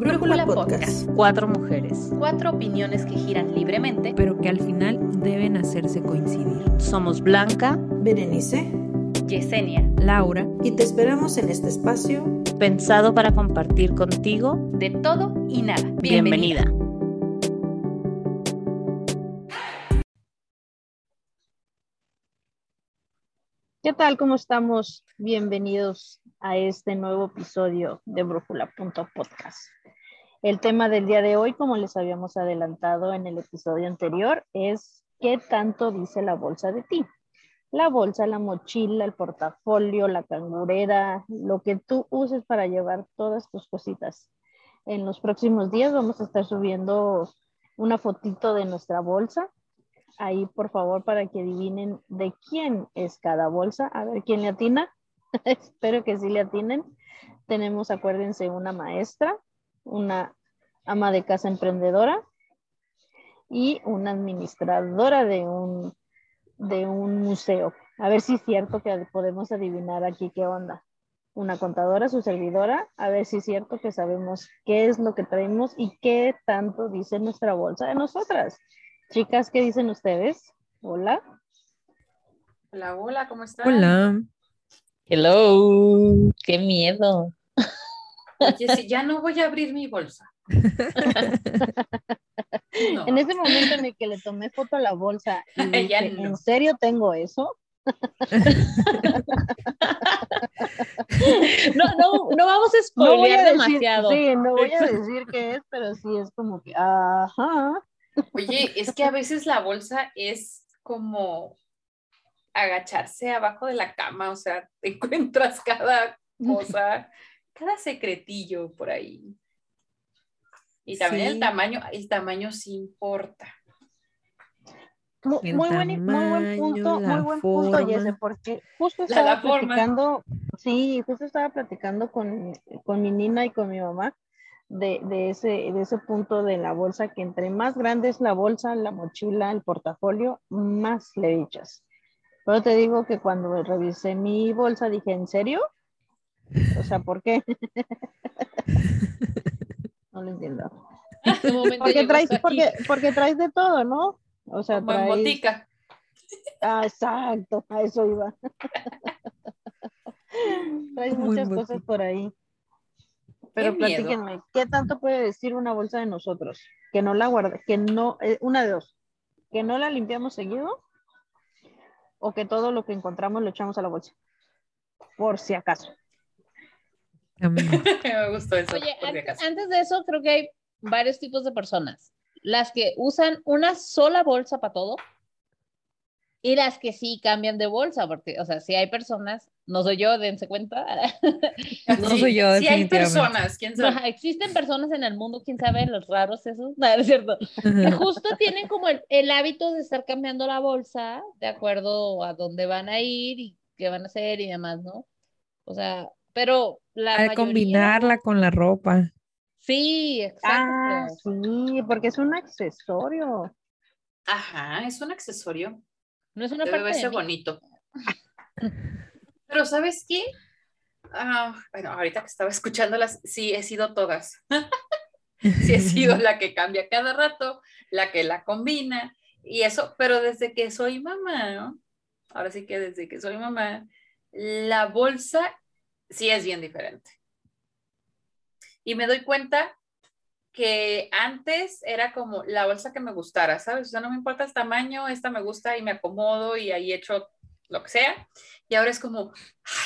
Brújula Podcast. Cuatro mujeres. Cuatro opiniones que giran libremente, pero que al final deben hacerse coincidir. Somos Blanca, Berenice, Yesenia, Laura, y te esperamos en este espacio pensado para compartir contigo de todo y nada. Bienvenida. Bienvenida. ¿Qué tal? ¿Cómo estamos? Bienvenidos a este nuevo episodio de Brújula.podcast. El tema del día de hoy, como les habíamos adelantado en el episodio anterior, es ¿qué tanto dice la bolsa de ti? La bolsa, la mochila, el portafolio, la cangurera, lo que tú uses para llevar todas tus cositas. En los próximos días vamos a estar subiendo una fotito de nuestra bolsa ahí, por favor, para que adivinen de quién es cada bolsa. A ver quién le atina. Espero que sí le atinen. Tenemos, acuérdense, una maestra, una ama de casa emprendedora y una administradora de un, de un museo. A ver si es cierto que podemos adivinar aquí qué onda. Una contadora, su servidora, a ver si es cierto que sabemos qué es lo que traemos y qué tanto dice nuestra bolsa de nosotras. Chicas, ¿qué dicen ustedes? Hola. Hola, hola, ¿cómo están? Hola. Hello. Qué miedo. Oye, si ya no voy a abrir mi bolsa. En ese momento en el que le tomé foto a la bolsa y dije, ¿en serio tengo eso? no, no, no vamos a spoilear demasiado. Sí, no voy a decir qué es, pero sí es como que, ajá. Oye, es que a veces la bolsa es como agacharse abajo de la cama, o sea, te encuentras cada cosa, cada secretillo por ahí. Y también el tamaño, el tamaño sí importa. Muy, buen, muy buen punto, muy buen punto, Jesse, porque justo estaba platicando, sí, justo estaba platicando con, con mi nina y con mi mamá de, de, ese, de ese punto de la bolsa, que entre más grande es la bolsa, la mochila, el portafolio, más le echas. Pero te digo que cuando revisé mi bolsa dije, ¿en serio? O sea, ¿por qué? no lo entiendo. Porque traes, porque, porque traes de todo, ¿no? O sea, traes... botica. Ah, exacto, a eso iba. traes muchas cosas por ahí. Pero platíquenme, ¿qué tanto puede decir una bolsa de nosotros? Que no la guarde, que no, eh, una de dos, que no la limpiamos seguido o que todo lo que encontramos lo echamos a la bolsa, por si acaso. Me gustó eso. Oye, antes de eso, creo que hay varios tipos de personas. Las que usan una sola bolsa para todo y las que sí cambian de bolsa, porque, o sea, si hay personas, no soy yo, dense cuenta. no soy yo, Si hay personas, quién sabe. existen personas en el mundo, quién sabe, los raros esos, no, es cierto, que justo tienen como el, el, hábito de estar cambiando la bolsa de acuerdo a dónde van a ir y qué van a hacer y demás, ¿no? O sea, pero la Al combinarla con la ropa. Sí, exacto. Ah, sí, porque es un accesorio. Ajá, es un accesorio. No es una Debe parte verse bonito. Pero ¿sabes qué? Ah, bueno, ahorita que estaba escuchándolas, sí he sido todas. sí he sido la que cambia cada rato, la que la combina y eso, pero desde que soy mamá, ¿no? Ahora sí que desde que soy mamá, la bolsa sí es bien diferente. Y me doy cuenta que antes era como la bolsa que me gustara, ¿sabes? O sea, no me importa el tamaño, esta me gusta y me acomodo y ahí echo lo que sea. Y ahora es como,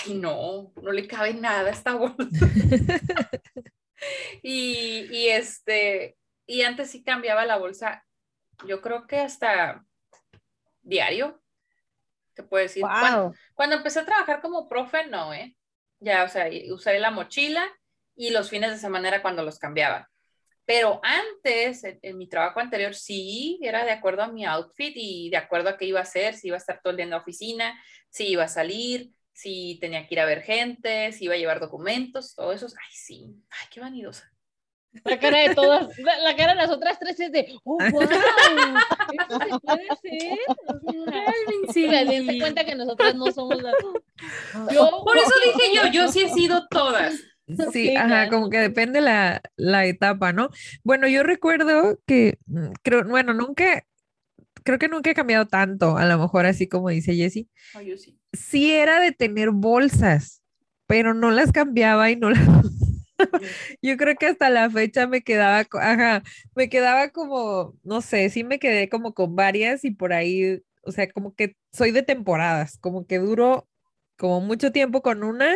ay, no, no le cabe nada a esta bolsa. y, y, este, y antes sí cambiaba la bolsa, yo creo que hasta diario, te puedo decir. Wow. Cuando, cuando empecé a trabajar como profe, no, ¿eh? Ya, o sea, usaré la mochila y los fines de semana era cuando los cambiaba. Pero antes, en, en, mi trabajo anterior, sí, era de acuerdo a mi outfit y de acuerdo a qué iba a hacer, si iba a estar todo el día en la oficina, si iba a salir, si tenía que ir a ver gente, si iba a llevar documentos, todo eso. Ay, sí, ay, qué vanidosa. La cara de todas, la, la cara de las otras tres es de, oh, wow, eso se puede ser. O sea, sí, dense cuenta que nosotras no somos las... Yo, Por eso dije yo, yo sí he sido todas. Sí, ajá, como que depende la, la etapa, ¿no? Bueno, yo recuerdo que, mm, creo, bueno, nunca, creo que nunca he cambiado tanto, a lo mejor así como dice Jessie. Yo sí. Sí era de tener bolsas, pero no las cambiaba y no las... Yo creo que hasta la fecha me quedaba, ajá, me quedaba como, no sé, sí me quedé como con varias y por ahí, o sea, como que soy de temporadas, como que duro como mucho tiempo con una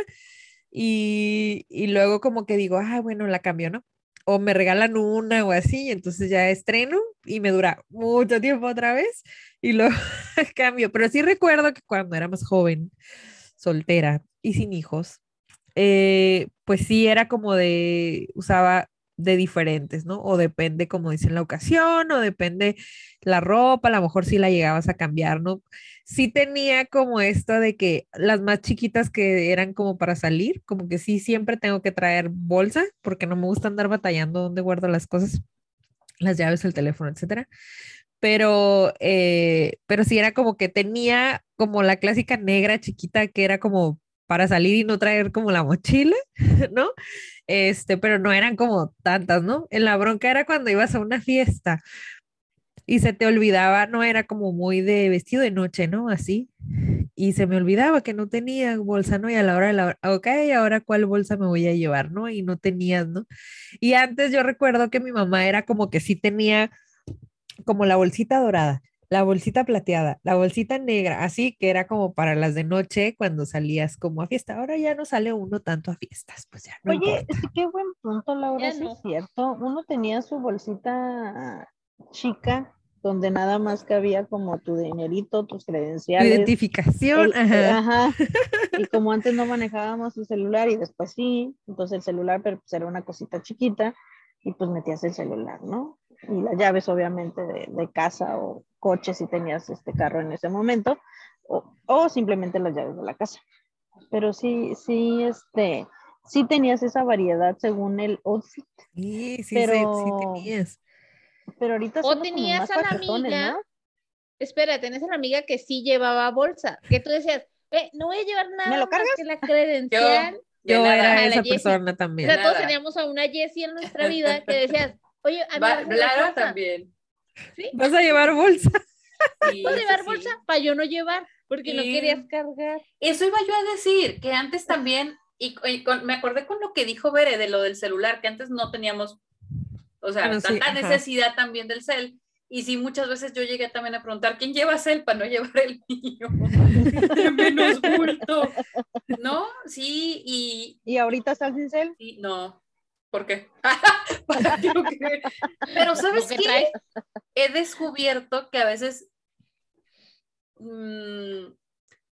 y, y luego como que digo, ah, bueno, la cambio, ¿no? O me regalan una o así, entonces ya estreno y me dura mucho tiempo otra vez y luego cambio. Pero sí recuerdo que cuando era más joven, soltera y sin hijos, eh, pues sí era como de, usaba de diferentes, ¿no? O depende, como dicen, la ocasión, o depende la ropa, a lo mejor sí la llegabas a cambiar, ¿no? Sí tenía como esto de que las más chiquitas que eran como para salir, como que sí siempre tengo que traer bolsa, porque no me gusta andar batallando dónde guardo las cosas, las llaves, el teléfono, etcétera. Pero, eh, pero sí era como que tenía como la clásica negra chiquita que era como para salir y no traer como la mochila, ¿no? Este, pero no eran como tantas, ¿no? En la bronca era cuando ibas a una fiesta y se te olvidaba, no era como muy de vestido de noche, ¿no? Así. Y se me olvidaba que no tenía bolsa, ¿no? Y a la hora de la hora, ok, ahora cuál bolsa me voy a llevar, ¿no? Y no tenías, ¿no? Y antes yo recuerdo que mi mamá era como que sí tenía como la bolsita dorada, la bolsita plateada, la bolsita negra, así que era como para las de noche cuando salías como a fiesta. Ahora ya no sale uno tanto a fiestas, pues ya no Oye, importa. este, qué buen punto, Laura, sí no. es cierto. Uno tenía su bolsita chica donde nada más cabía como tu dinerito, tus Tu credenciales. identificación, el- eh, ajá. ajá. Y como antes no manejábamos el celular y después sí, entonces el celular pero pues era una cosita chiquita y pues metías el celular, ¿no? Y las llaves obviamente de, de casa o coche si tenías este carro en ese momento o, o simplemente las llaves de la casa. Pero sí, sí, este, sí tenías esa variedad según el outfit, Sí, sí, sí, sí Pero- tenías. pero ahorita O tenías más a la amiga, ¿no? espera, tenés a la amiga que sí llevaba bolsa, que tú decías, "Eh, no voy a llevar nada lo más cargas? que la credencial. De Yo nada. era la esa Jessie. persona O también. sea, todos teníamos a una Jessie en nuestra vida que decías, oye, a mí Va- vas a llevar Lara bolsa. también. ¿Sí? ¿Vas a llevar bolsa? Sí, ¿Vas a llevar sí. bolsa? Para yo no llevar, porque no querías cargar. Eso iba yo a decir, que antes también, y, y con- me acordé con lo que dijo Bere de lo del celular, que antes no teníamos, o sea, Bueno, sí, tanta ajá. necesidad también del cel. Y sí, muchas veces yo llegué también a preguntar, ¿quién lleva cel para no llevar el mío? Menos bulto. ¿No? Sí, y, Y ahorita estás sin cel. y no. ¿Por qué? Que Pero ¿sabes qué? traes. he descubierto que a veces mm,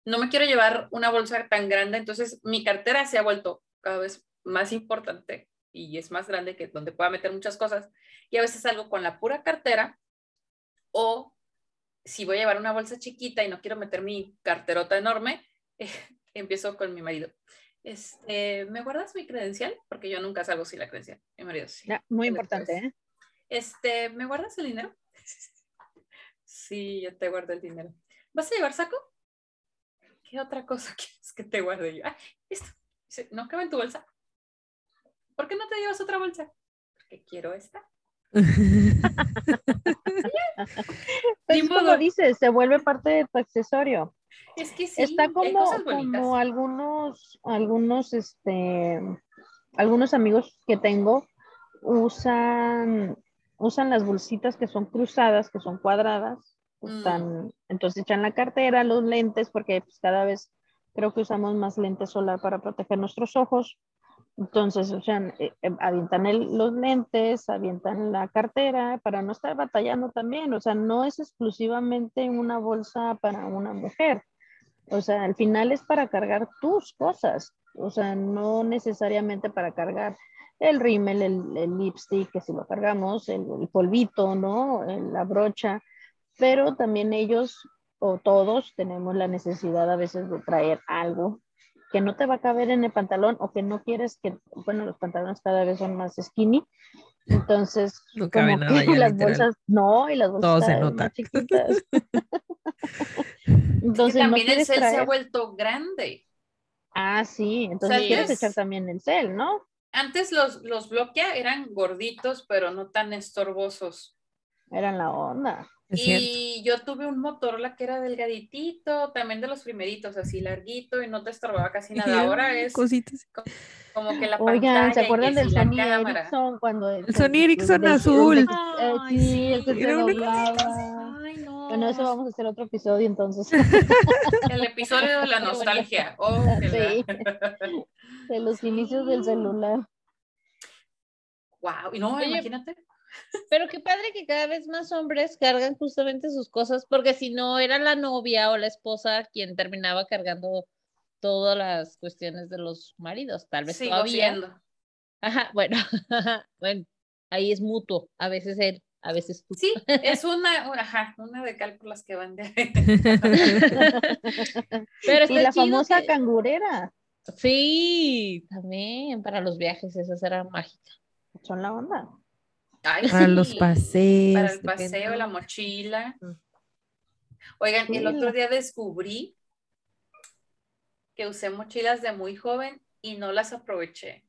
no me quiero llevar una bolsa tan grande, entonces mi cartera se ha vuelto cada vez más importante y es más grande que donde pueda meter muchas cosas. Y a veces salgo con la pura cartera o si voy a llevar una bolsa chiquita y no quiero meter mi carterota enorme, empiezo con mi marido. Este, ¿Me guardas mi credencial? Porque yo nunca salgo sin la credencial. Mi marido sí. Muy importante, ¿eh? Este, ¿me guardas el dinero? Sí, yo te guardo el dinero. ¿Vas a llevar saco? ¿Qué otra cosa quieres que te guarde yo? Ah, listo. Dice, ¿No cabe en tu bolsa? ¿Por qué no te llevas otra bolsa? Porque quiero esta. Pues como dices, se vuelve parte de tu accesorio. Es que sí, Está como, como algunos, algunos, este, algunos amigos que tengo usan, usan las bolsitas que son cruzadas, que son cuadradas. Mm. Están, Entonces echan la cartera, los lentes, porque pues, cada vez creo que usamos más lentes solar para proteger nuestros ojos. Entonces, o sea, eh, eh, avientan el- los lentes, avientan la cartera para no estar batallando también. O sea, no es exclusivamente una bolsa para una mujer. O sea, al final es para cargar tus cosas. O sea, no necesariamente para cargar el rímel, el, el lipstick, que si lo cargamos, el, polvito, ¿no? La brocha. Pero también ellos o todos tenemos la necesidad a veces de traer algo que no te va a caber en el pantalón o que no quieres que, bueno, los pantalones cada vez son más skinny. Entonces, No cabe como nada que ya, las literal. bolsas, no, y las bolsas Todo se nota. más chiquitas. Es que Entonces, no también el cel se ha vuelto grande. Ah, sí, entonces sea, quieres es- echar también el cel, ¿no? Antes los, los bloquea eran gorditos, pero no tan estorbosos. Era la onda. Es cierto. Y yo tuve un Motorola que era delgaditito, también de los primeritos, así larguito y no te estorbaba casi nada. Ahora es Cositas. como que la Oigan, pantalla ¿se y acuerdan del Sony cámara. Ericsson cuando El Sony Ericsson azul. eh, sí, el que se doblaba. Ay, no. Bueno, eso vamos a hacer otro episodio entonces. El episodio de la nostalgia. Oh, Sí. la- De los inicios del celular. Wow. Y no, Oye, imagínate. Pero qué padre que cada vez más hombres cargan justamente sus cosas, porque si no era la novia o la esposa quien terminaba cargando todas las cuestiones de los maridos, tal vez Sigo todavía. siendo. Ajá, bueno, bueno, ahí es mutuo, a veces él, a veces tú. Sí, es una, una, ajá, una de cálculos que van de. Pero Y está la famosa que- cangurera. Sí, también para los viajes, esas eran mágicas. Son la onda. Ay, Para los paseos. Para el depende. paseo, la mochila. Oigan, el otro día descubrí que usé mochilas de muy joven y no las aproveché.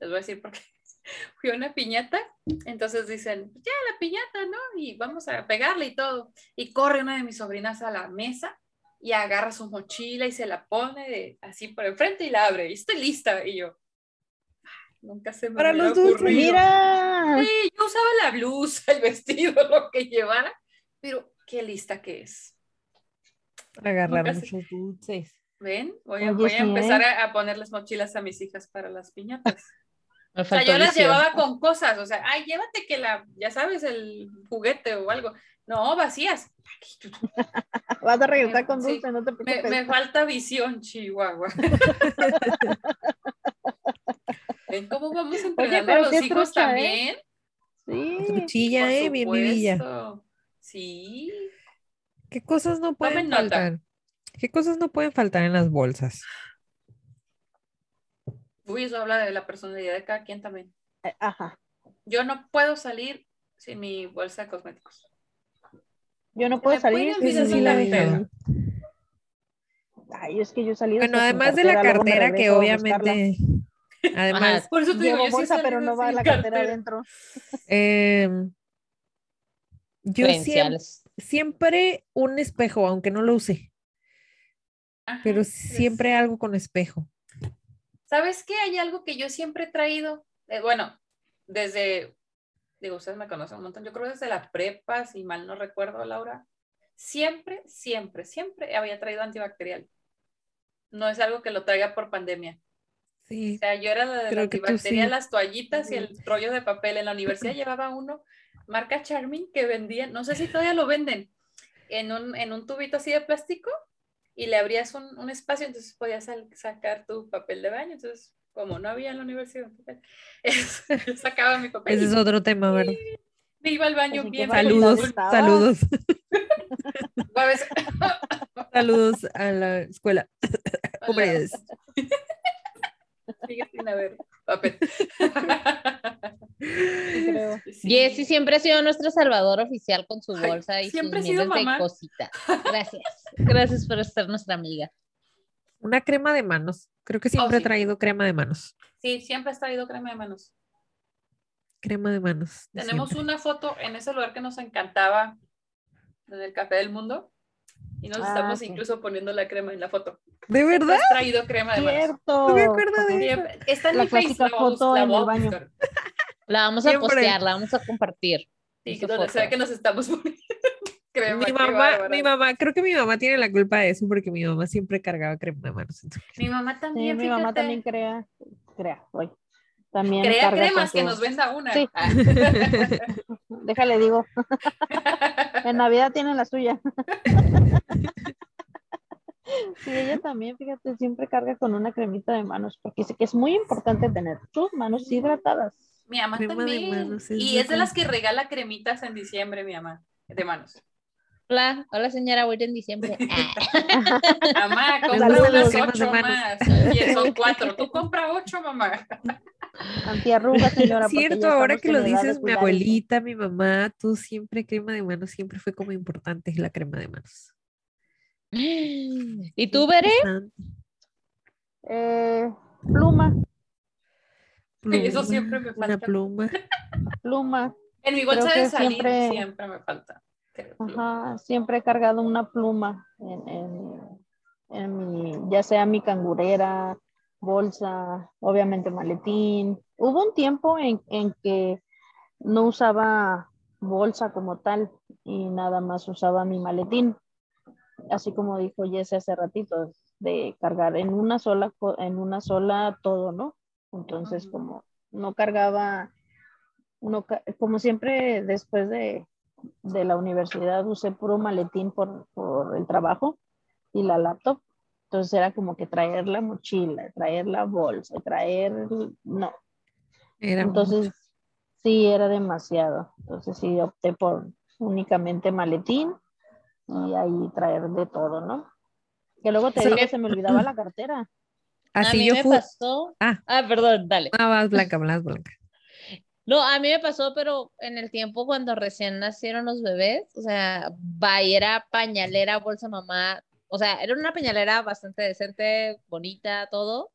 Les voy a decir por qué. Fui a una piñata, entonces dicen, ya la piñata, ¿no? Y vamos a pegarle y todo. Y corre una de mis sobrinas a la mesa y agarra su mochila y se la pone de- así por enfrente y la abre. Y estoy lista. Y yo, "Ay, nunca se me Para los dulces, ocurrido". Mira. Sí, yo usaba la blusa, el vestido, lo que llevara, pero qué lista que es. Agarrar Nunca se- muchos dulces. ¿Ven? Voy a, voy a empezar ¿eh? a, a ponerles mochilas a mis hijas para las piñatas. Me O sea, yo las llevaba con cosas, o sea, ay, llévate que la, ya sabes, el juguete o algo. No, vacías. Vas a regresar con Sí. dulce, no te Me, preocupes. me falta visión, Chihuahua. ¿Ven cómo vamos entrenando pero a los hijos trucha, ¿eh? también? Sí. Truchilla, eh, bien vivilla. Sí. ¿Qué cosas no pueden Tomen nota. faltar? ¿Qué cosas no pueden faltar en las bolsas? Uy, eso habla de la personalidad de cada quien también. Eh, Ajá. Yo no puedo salir sin mi bolsa de cosméticos. Yo no puedo salir sin sí la cartera. Ay, es que yo salí Bueno, además de la cartera que obviamente, además, Por eso te digo, yo bolsa, pero no va la cartera adentro. em, yo siempre, un espejo, aunque no lo use, Ajá, pero pues, siempre algo con espejo. ¿Sabes qué? Hay algo que yo siempre he traído. eh, bueno, desde, digo, ustedes me conocen un montón, yo creo desde la prepa, si mal no recuerdo, Laura. Siempre, siempre, siempre había traído antibacterial. No es algo que lo traiga por pandemia. O Sí, sea, yo era la de Creo antibacterial, sí. las toallitas y el rollo de papel. En la universidad llevaba uno, marca Charming, que vendían, no sé si todavía lo venden, en un, en un tubito así de plástico y le abrías un, un espacio, entonces podías sal- sacar tu papel de baño. Entonces, como no había en la universidad papel, yo sacaba mi papel ese es otro tema, ¿verdad? me iba al baño bien. Saludos, saludos, saludos a la escuela. ¿Cómo Hola. Sigue sin haber papel. Sí. Jessy siempre ha sido nuestro salvador oficial con su Ay, bolsa y sus siempre he sido miles de mamá. cositas. Gracias. Gracias por ser nuestra amiga. Una crema de manos. Creo que siempre he Oh, sí. traído crema de manos. Sí, siempre has traído crema de manos. Crema de manos. de Tenemos siempre. una foto en ese lugar que nos encantaba, en el Café del Mundo, y nos Ah, estamos sí. incluso poniendo la crema en la foto. ¿De verdad? Has traído crema de manos. Cierto. No me acuerdo de Siempre- Está en La mi Face, clásica la voy a bus- foto la en el baño. La vamos a Siempre. postear, la vamos a compartir. Sí, donde se foto. ve que nos estamos poniendo crema. Mi mamá, mi mamá, creo que mi mamá tiene la culpa de eso porque mi mamá siempre cargaba crema de manos. Mi mamá Sí, también, mi mamá también crea, crea, hoy. También Crea cremas que nos venda una. Sí. Ah. Déjale digo, en Navidad tiene la suya. Sí, ella también, fíjate, siempre carga con una cremita de manos, porque dice que es muy importante tener tus manos hidratadas. Mi mamá Crema también. manos, es y es de las que regala cremitas en diciembre, mi mamá, de manos. Hola, hola señora, voy a ir en diciembre. Ah, Mamá, compra unas ocho más. Son cuatro. Tú compra ocho, mamá. Antiarrugas, señora. Cierto, ahora que lo dices, mi abuelita, mi mamá, tú siempre crema de manos, siempre fue como importante la crema de manos. ¿Y tú, Bere? Interesante. Eh, pluma, Y eso Pluma, siempre me Una falta. pluma. pluma. En mi Creo bolsa de salir siempre- siempre, me falta. Ajá, siempre he cargado una pluma en, en- en mi, ya sea mi cangurera, bolsa, obviamente maletín. Hubo un tiempo en, en que no usaba bolsa como tal y nada más usaba mi maletín. Así como dijo Jesse hace ratito, de cargar en una sola, en una sola todo, ¿no? Entonces, como no cargaba, no, ca- como siempre después de, de la universidad usé puro maletín por, por el trabajo y la laptop. Entonces era como que traer la mochila, traer la bolsa, traer, no. Era Entonces sí era demasiado. Entonces sí opté por únicamente maletín y ahí traer de todo, ¿no? Que luego te digo, se me olvidaba la cartera. Así a mí yo me fui. pasó. Ah. perdón, dale. Ah, vas blanca, más blanca. No, a mí me pasó, pero en el tiempo cuando recién nacieron los bebés, o sea, era pañalera, bolsa mamá, o sea, era una pañalera bastante decente, bonita, todo.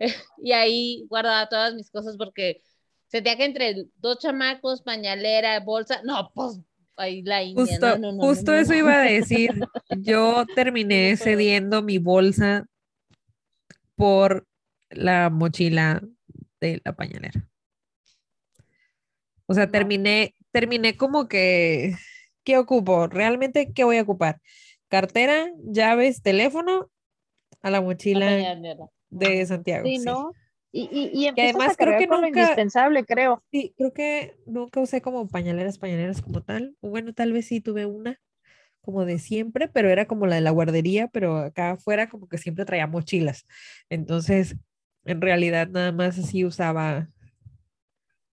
Y ahí guardaba todas mis cosas porque sentía que entre dos chamacos, pañalera, bolsa, no, pues ahí la India, Justo, no, no, no, justo no, no, eso iba a decir. Yo terminé cediendo mi bolsa por la mochila de la pañalera. O sea, terminé, terminé como que, ¿qué ocupo? ¿Realmente qué voy a ocupar? Cartera, llaves, teléfono a la La mochila de Santiago. Sí, sí. ¿no? Y, y, y empiezas además a creo que nunca- indispensable, creo. Sí, creo que nunca usé como pañaleras, pañaleras como tal. Bueno, tal vez sí tuve una como de siempre, pero era como la de la guardería, pero acá afuera como que siempre traía mochilas. Entonces, en realidad nada más así usaba,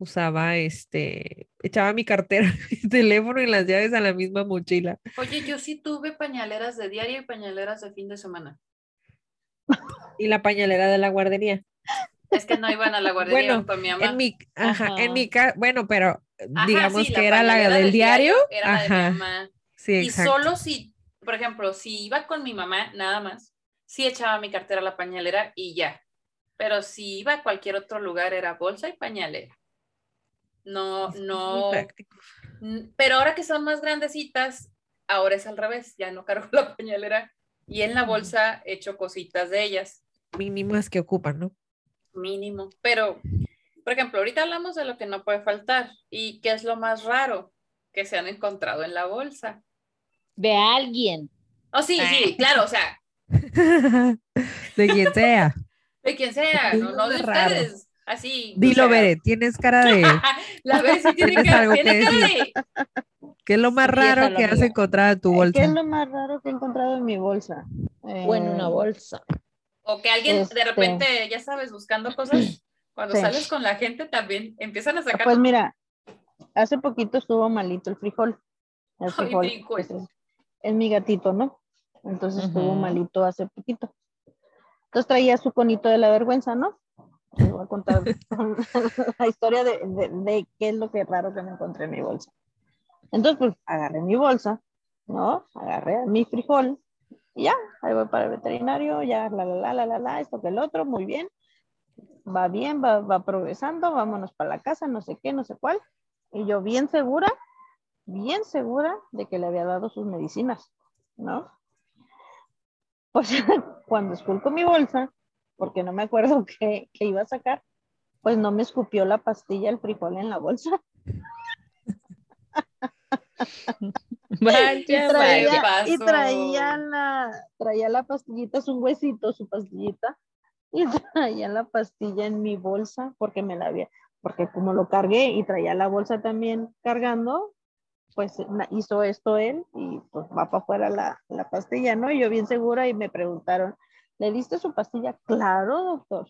usaba este, echaba mi cartera, mi teléfono y las llaves a la misma mochila. Oye, yo sí tuve pañaleras de diario y pañaleras de fin de semana. Y la pañalera de la guardería. Es que no iban a la guardería Bueno, con mi mamá. En mi, ajá, en Ajá. mi ca- bueno, pero Ajá, digamos sí, que era la del diario. Era la de mi Ajá, mamá. sí, Y exacto. solo si, por ejemplo, si iba con mi mamá, nada más, sí echaba mi cartera a la pañalera y ya. Pero si iba a cualquier otro lugar, era bolsa y pañalera. No, no. Pero ahora que son más grandecitas, ahora es al revés, ya no cargo la pañalera y en la bolsa echo cositas de ellas, Mínimas que ocupan, ¿no? mínimo. Pero, por ejemplo, ahorita hablamos de lo que no puede faltar y qué es lo más raro que se han encontrado en la bolsa. De alguien. Oh, sí, sí, claro, o sea, de quien sea. De quien sea, no, no de ustedes. Así. Dilo, Bere, tienes cara de. La Bere sí tiene Tienes cara, algo tiene que cara decir. de. ¿Qué es lo más raro que has encontrado en tu ¿Qué bolsa? es lo más raro que he encontrado en mi bolsa? O en una Eh, bolsa. O que alguien Este. de repente, ya sabes, buscando cosas. Cuando Sí. sales con la gente también empiezan a sacar. Pues mira, hace poquito estuvo malito el frijol. El Ay, frijol pues, es, es mi gatito, ¿no? Entonces estuvo malito hace poquito. Entonces traía su conito de la vergüenza, ¿no? Les voy a contar la historia de, de- de qué es lo que raro que me encontré en mi bolsa. Entonces, pues agarré mi bolsa, ¿no? Agarré mi frijol y ya, ahí voy para el veterinario, ya, la, la, la, la, la, la, esto que el otro, muy bien. Va bien, va, va progresando, vámonos para la casa, no sé qué, no sé cuál. Y yo bien segura, bien segura de que le había dado sus medicinas, ¿no? Pues cuando esculco mi bolsa, porque no me acuerdo qué, qué iba a sacar, pues no me escupió la pastilla el frijol en la bolsa. Vaya, Y ¿qué traía, y traía la, traía la pastillita, es un huesito, su pastillita, y traía la pastilla en mi bolsa porque me la había, porque como lo cargué y traía la bolsa también cargando, pues hizo esto él y pues va para afuera la, la pastilla, ¿no? Y yo bien segura y me preguntaron, ¿le diste su pastilla? Claro, doctor.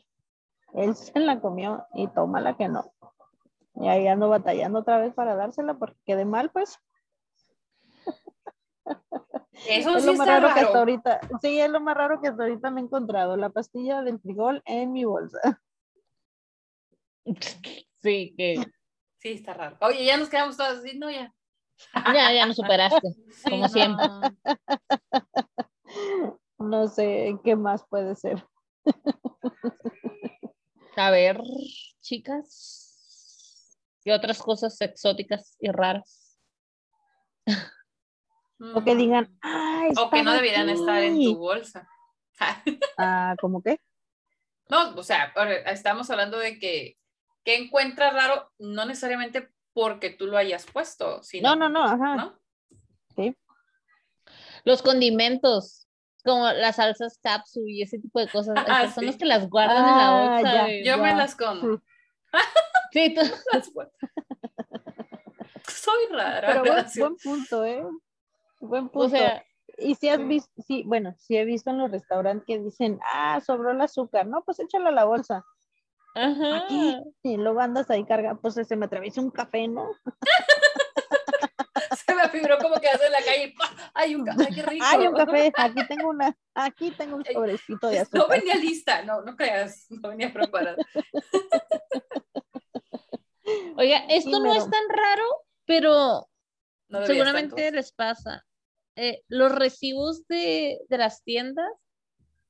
Él se la comió y tómala que no. Y ahí ando batallando otra vez para dársela porque quedé mal, pues. Eso es sí lo más está raro, que hasta ahorita, sí, es lo más raro que hasta ahorita me he encontrado, la pastilla del frijol en mi bolsa. Sí, que Sí, está raro. Oye, ya nos quedamos todos así, no, ya. ya, ya nos superaste, Sí, como no. siempre. No sé qué más puede ser. A ver, chicas. ¿Qué otras cosas exóticas y raras? O que digan, ah, O que no deberían estar en aquí". tu bolsa. Ah, ¿cómo qué? No, o sea, estamos hablando de que, que encuentras raro, no necesariamente porque tú lo hayas puesto, sino, No, no, no, ajá. ¿no? Los condimentos, como las salsas capsu y ese tipo de cosas. Ah, personas sí. que las guardan en la Ah, bolsa. ya. de- Yo me las como. Sí, tú-. Soy rara. Pero buen, buen punto, ¿eh? Buen punto. o sea, y si has sí. visto, sí, bueno, sí he visto en los restaurantes que dicen, ah, sobró el azúcar, no, pues échalo a la bolsa. ajá. Aquí. Y luego andas ahí carga, pues se me atraviesa un café, ¿no? Se me figuró como que hace en la calle. y ¡pah! ¡Ay, un café! ¡Qué rico! Ay, un café, aquí tengo una, aquí tengo un sobrecito de No azúcar. venía lista, no, no creas, no venía preparada. Oiga, esto no es tan raro, pero No seguramente estar, les pasa. Eh, los recibos de, de las tiendas,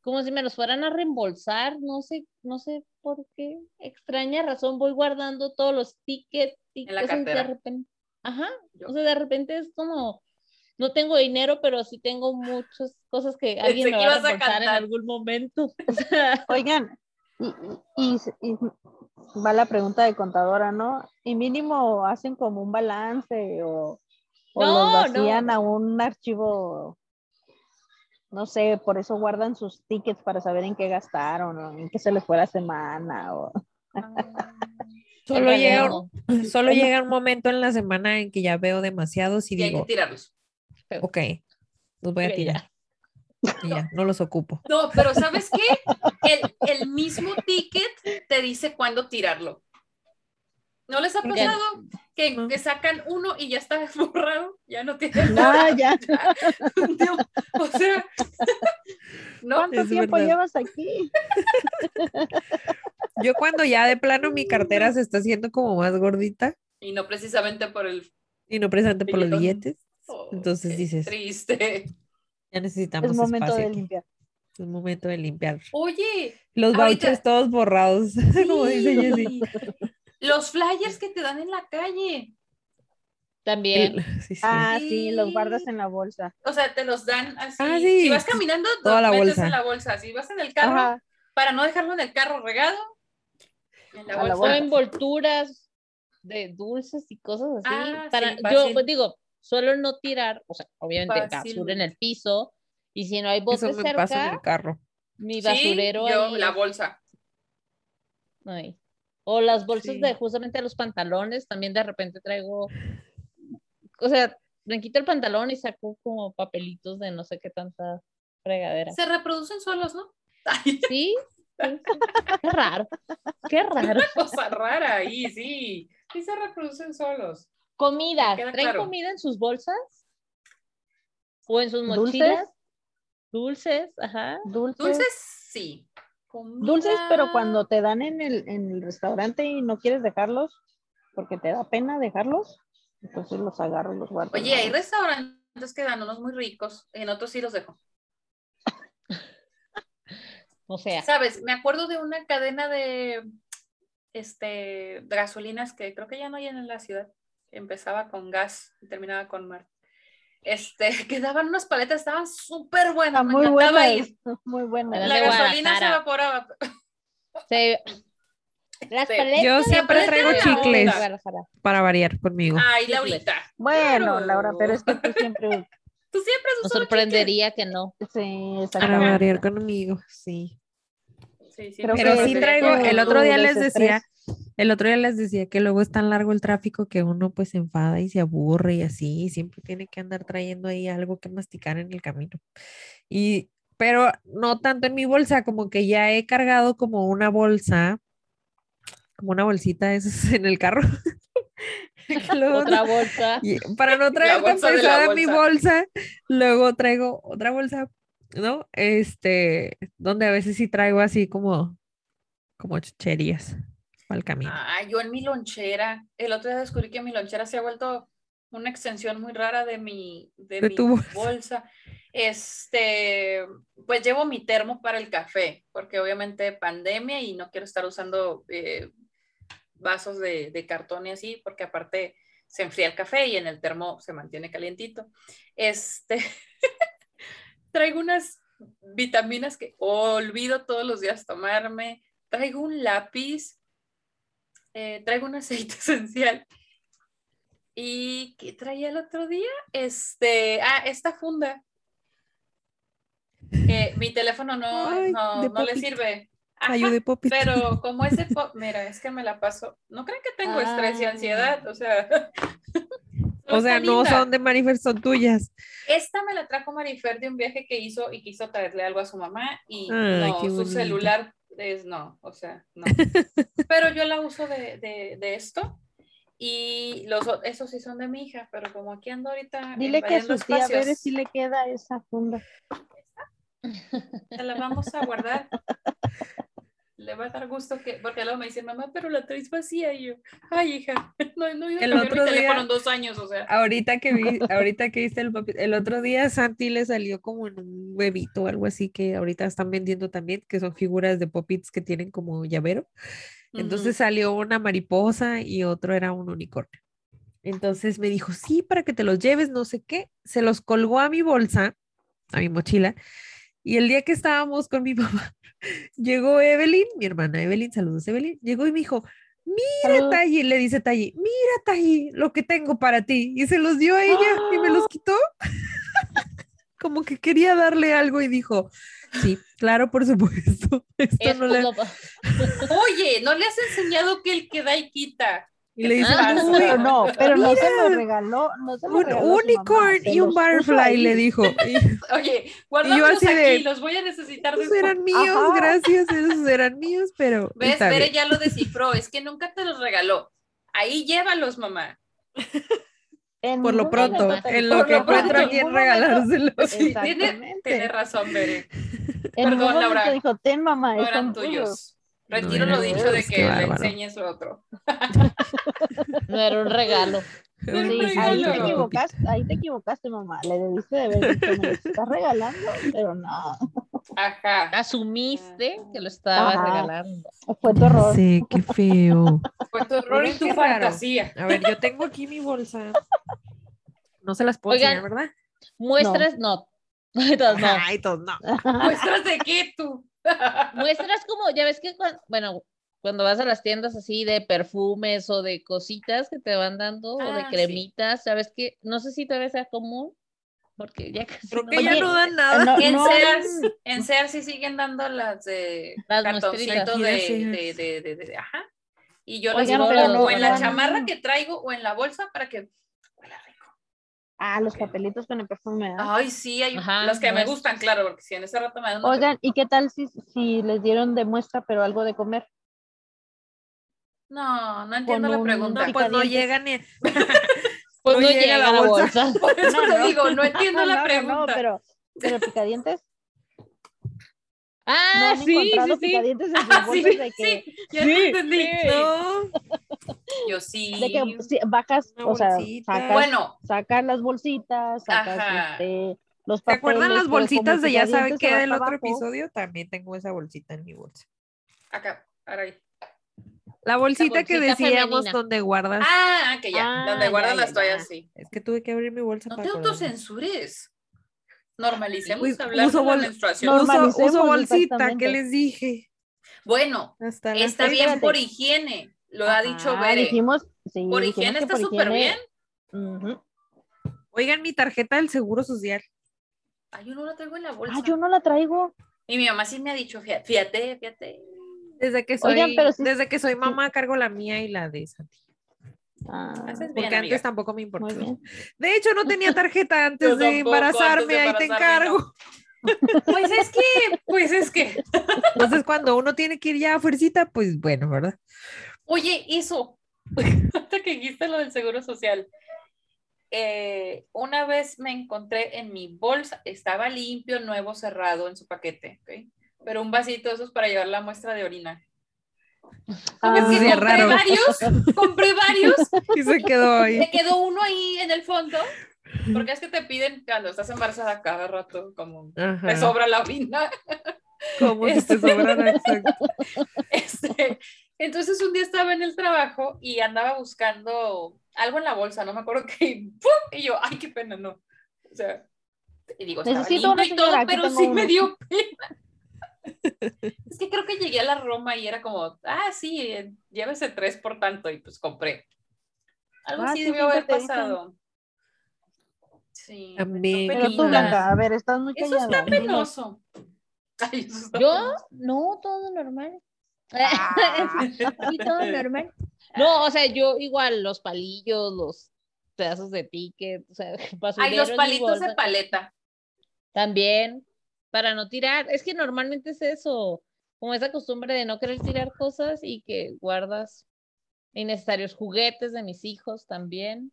como si me los fueran a reembolsar, no sé, no sé por qué, extraña razón, voy guardando todos los tickets y En la cosas de cartera. repente, ajá, Yo. o sea, de repente es como, no tengo dinero, pero sí tengo muchas cosas que alguien Pensé me va a ibas a en algún momento. Oigan, y, y- y- y va la pregunta de contadora, ¿no? Y mínimo hacen como un balance o, o No, los vacían no. a un archivo, no sé, por eso guardan sus tickets para saber en qué gastaron o en qué se les fue la semana o Solo llega, solo llega un momento en la semana en que ya veo demasiados y Y hay que digo, ok, los voy a ya. tirar. Y ya, no los ocupo. No, pero ¿sabes qué? El, el mismo ticket te dice cuándo tirarlo. ¿No les ha Ya. pasado que, que sacan uno y ya está borrado? Ya no tiene No, ya. Dios, o sea, no, ¿Cuánto Es tiempo verdad. llevas aquí? Yo cuando ya de plano mi cartera se está haciendo como más gordita y no precisamente por el. y no precisamente por los billetes, oh, Entonces dices- Triste. ya necesitamos Es momento espacio de aquí. limpiar. Es momento de limpiar. Oye, Los Ahorita- vouchers todos borrados, como dice sí, Jessie. los flyers que te dan en la calle. También. El- sí, sí. Ah, sí, los Sí. guardas en la bolsa. O sea, te los dan así. Ah, sí, Si vas caminando, toda los la metes bolsa. en la bolsa. Si vas en el carro, Ajá. para no dejarlo en el carro regado, en la A la bolsa. o bolsa. envolturas de dulces y cosas así. Ah, para, sí, yo pues, digo, suelo no tirar, o sea, obviamente Fácil. basura en el piso, y si no hay bote Eso me pasa en cerca, el carro. mi Sí, basurero yo, ahí la bolsa. ahí. O las bolsas Sí. de justamente los pantalones, también de repente traigo, o sea, me quito el pantalón y saco como papelitos de no sé qué tanta fregadera. Se reproducen solos, ¿no? Ay, Sí, sí, sí. qué raro, qué raro. cosa rara ahí, sí. Sí se reproducen solos. Comida, ¿traen claro. comida en sus bolsas? ¿O en sus ¿Dulces? mochilas? Dulces, ajá. Dulces. Dulces, sí. Dulces, pero cuando te dan en el, en el restaurante y no quieres dejarlos, porque te da pena dejarlos, entonces los agarro y los guardo. Oye, hay restaurantes que dan unos muy ricos, en otros sí los dejo. O sea, Sabes, me acuerdo de una cadena de este de gasolinas que creo que ya no hay en la ciudad. Empezaba con gas y terminaba con mar. Este, que daban unas paletas, estaban súper buenas. Me muy buenas, ir. muy buenas. La gasolina se evaporaba. se- las Sí. paletas. Yo siempre paletas traigo chicles. Para variar conmigo. Ay. Laurita. Bueno, Claro. Laura, pero es que tú siempre, Tú siempre solo sorprendería que no. sí, Para variar conmigo, sí. Sí, sí, Pero sí traigo, el otro día les decía, el otro día les decía que luego es tan largo el tráfico que uno pues se enfada y se aburre y así, y siempre tiene que andar trayendo ahí algo que masticar en el camino. Y, pero no tanto en mi bolsa, como que ya he cargado como una bolsa, como una bolsita de esas en el carro. Luego Otra bolsa. y para no traer tan pesada mi bolsa, luego traigo otra bolsa, ¿no? Este, donde a veces sí traigo así como, como chucherías para el camino. Ah, yo en mi lonchera. El otro día descubrí que mi lonchera se ha vuelto una extensión muy rara de mi, de De mi bolsa. Este, pues llevo mi termo para el café, porque obviamente pandemia y no quiero estar usando eh, vasos de, de cartón y así, porque aparte se enfría el café y en el termo se mantiene calientito. Este, traigo unas vitaminas que olvido todos los días tomarme. Traigo un lápiz, eh, traigo un aceite esencial. ¿Y qué traía el otro día? Este, ah, esta funda. Mi teléfono no, Ay, no, no le sirve. Ajá, Ayude pero como ese, mira, es que me la paso. No creen que tengo estrés y ansiedad, o sea. O sea, no linda. son de Marifer, son tuyas. Esta me la trajo Marifer de un viaje que hizo y quiso traerle algo a su mamá y Ay, no, su bonito. celular es no, o sea, no. pero yo la uso de, de, de esto y los, esos sí son de mi hija, pero como aquí ando ahorita Dile que a su tía espacios, Bere si le queda esa funda. te la vamos a guardar. Le va a dar gusto que, porque luego me dice, mamá, pero la traes vacía. Y yo, ay, hija, no, no he ido a El mi otro día- teléfono en dos años, o sea. Ahorita que vi, ahorita que viste el papi- el otro día Santi le salió como en un huevito o algo así que ahorita están vendiendo también, que son figuras de popits que tienen como llavero. Entonces salió una mariposa y otro era un unicornio. Entonces me dijo, sí, para que te los lleves, no sé qué. Se los colgó a mi bolsa, a mi mochila. Y el día que estábamos con mi mamá, llegó Evelyn, mi hermana Evelyn, saludos Evelyn, llegó y me dijo, mira. Tayi, le dice Tayi, mira Tayi, lo que tengo para ti. Y se los dio a ella y me los quitó. Como que quería darle algo y dijo, sí, claro, por supuesto. Esto Es no le... lo- Oye, ¿no le has enseñado que el que da y quita? Y le dice, Ah, "Uy, Pero no, pero no se lo regaló, no se lo un regaló mamá, unicorn y un butterfly, le dijo. Y Oye, guárdalos así aquí, de, los voy a necesitar esos después. eran míos, Ajá. gracias, esos eran míos, pero ¿Ves? bien. ya lo descifró, es que nunca te los regaló. Ahí llévalos, mamá. En Por lo pronto, momento en lo que lo pronto, encuentro a en quien regalárselo. Sí, tiene, tiene razón, Bere. En Perdón, Laura. dijo, ten mamá, No están eran tuyos. tuyos. No Retiro lo dicho de que le enseñes otro. No era un regalo. Sí, ahí te equivocaste, ahí te equivocaste, mamá. Le debiste de me los estás regalando, pero no, Ajá. Asumiste que lo estaba Ajá. regalando. fue tu error. Sí, qué feo. Fue tu error y tu fantasía. A ver, yo tengo aquí mi bolsa. No se las puedo Oigan. enseñar, ¿verdad? Muestras, no. Entonces, no. Ay, todos no. ¿Muestras de qué tú? Muestras como, ya ves que cuando, bueno, cuando vas a las tiendas así de perfumes o de cositas que te van dando o de Ah, sí. cremitas, sabes que no sé si todavía sea común, porque ya casi Creo no que ya no dan nada. No, En no, Sears, en Sears sí siguen dando las de Las cartoncito muestritas. de, Sí, de de, de, de- de- ajá. Y yo las pongo o en la no- chamarra que traigo o en la bolsa para que. Ah, los papelitos con el perfume. Ay, sí, hay Ajá, los que no me es- gustan, claro, porque si en ese rato me dan Oigan, ¿y qué tal si, si les dieron de muestra, pero algo de comer? No, no entiendo Con la un pregunta. No, pues no llegan ni. Pues no no llega llega la bolsa. bolsa. Por eso No, digo, no entiendo la pregunta. No, pero, pero picadientes. Ah, ¿No han sí, sí, sí. picadientes en sus Ah, sí, bolsas de que, sí, ya Sí, te entendí. sí. No. Yo sí. de que si bajas, o sea, sacas, Bueno, sacas las bolsitas, sacas Ajá. este, los ¿Se papeles. acuerdan las bolsitas de ya saben qué del otro abajo, episodio? También tengo esa bolsita en mi bolsa. acá, ahora ahí. La bolsita que decíamos femenina. donde guardas. Ah, que ya, Ah, donde guardan ya, las toallas, sí. Es que tuve que abrir mi bolsa No para te autocensures. Normalicemos Uy, hablar uso de la menstruación. No, Uso, bolsita. ¿qué les dije? Bueno, está bien Espérate. por higiene. Lo ha dicho Ajá, Bere. dijimos, sí, Por dijimos higiene que está súper bien. Oigan, mi tarjeta del Seguro Social. Ay, yo no la traigo en la bolsa. Ah, yo no la traigo. Y mi mamá sí me ha dicho, fíjate, fíjate. Desde que soy, Oigan, pero sí- desde que soy mamá cargo la mía y la de Santi. Ah, Haces bien, Porque amiga. antes tampoco me importó. De hecho, no tenía tarjeta antes de embarazarme, antes de ahí te no. encargo. Pues es que, pues es que. Entonces, cuando uno tiene que ir ya a fuercita, pues bueno, ¿verdad? Oye, eso. Hasta que dijiste lo del seguro social. Eh, una vez me encontré en mi bolsa, estaba limpio, nuevo, cerrado en su paquete. Pero un vasito de esos para llevar la muestra de orina. Ah, sí Que es compré raro. varios, compré varios, Y se quedó ahí. me quedó uno ahí en el fondo Porque es que te piden cuando estás embarazada cada rato, como Ajá. te sobra la orina. Como si te Este- sobrara, exacto. Este, entonces un día estaba en el trabajo y andaba buscando algo en la bolsa, no me acuerdo qué, y, ¡pum! y yo, ay, qué pena, no. O sea, y digo, estaba Necesito limpio y todo, pero sí uno. me dio pena. Es que creo que llegué a la Roma y era como, ah, sí, eh, llévese tres por tanto, y pues compré. Algo Ah, así sí, debió haber dicen. pasado. Sí. dio Pero tú. Blanca, a ver, estás muy Eso callada. está dinos. penoso. Ay, eso está ¿Yo? penoso. No, todo normal. Ah. Sí, todo normal. No, o sea, yo igual los palillos, los pedazos de ticket, o sea, Ay, los palitos de paleta. También, para no tirar. Es que normalmente es eso, como esa costumbre de no querer tirar cosas y que guardas innecesarios juguetes de mis hijos también.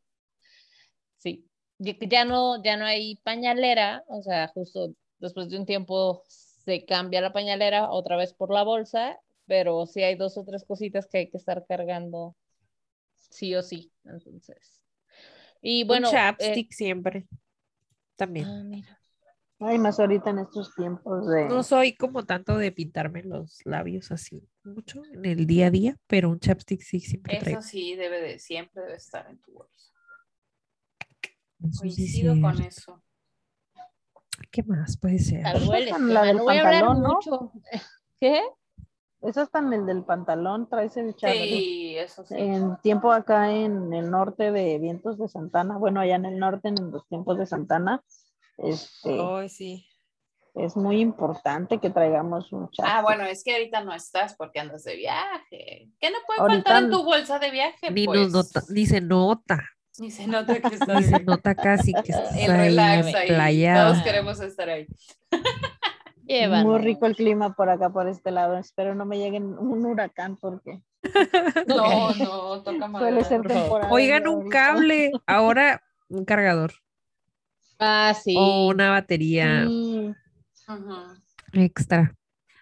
Sí, ya no, ya no hay pañalera, o sea, justo después de un tiempo se cambia la pañalera otra vez por la bolsa, pero sí hay dos o tres cositas que hay que estar cargando sí o sí, entonces. Y bueno, un eh, chapstick siempre. También. ah, mira. Ay, más ahorita en estos tiempos de... No soy como tanto de pintarme los labios así mucho en el día a día, pero un chapstick sí siempre traigo. Eso sí, debe de, siempre debe estar en tu bolsa. Eso sí es Coincido con eso. ¿Qué más puede ser? Tal huele, con la del no voy a hablar pantalón, ¿no? mucho. ¿Qué? Eso está en el del pantalón, traes el chaleco. Sí, eso sí. En tiempo acá en el norte de Vientos de Santana, bueno, allá en el norte, en los tiempos de Santana, este, sí. es muy importante que traigamos un chaleco. Ah, bueno, es que ahorita no estás porque andas de viaje. ¿Qué no puede Ahorita faltar en tu bolsa de viaje? Ni, pues? nos nota, ni se nota, Ni se nota que ni estás se nota casi que estás el ahí relax ahí. explayado. Todos queremos estar ahí. Llévanos. Muy rico el clima por acá, por este lado. Espero no me llegue un huracán porque No, no, toca suele madera. ser por favor. temporada. Oigan, un ahorita. cable, ahora un cargador Ah, sí. o una batería extra.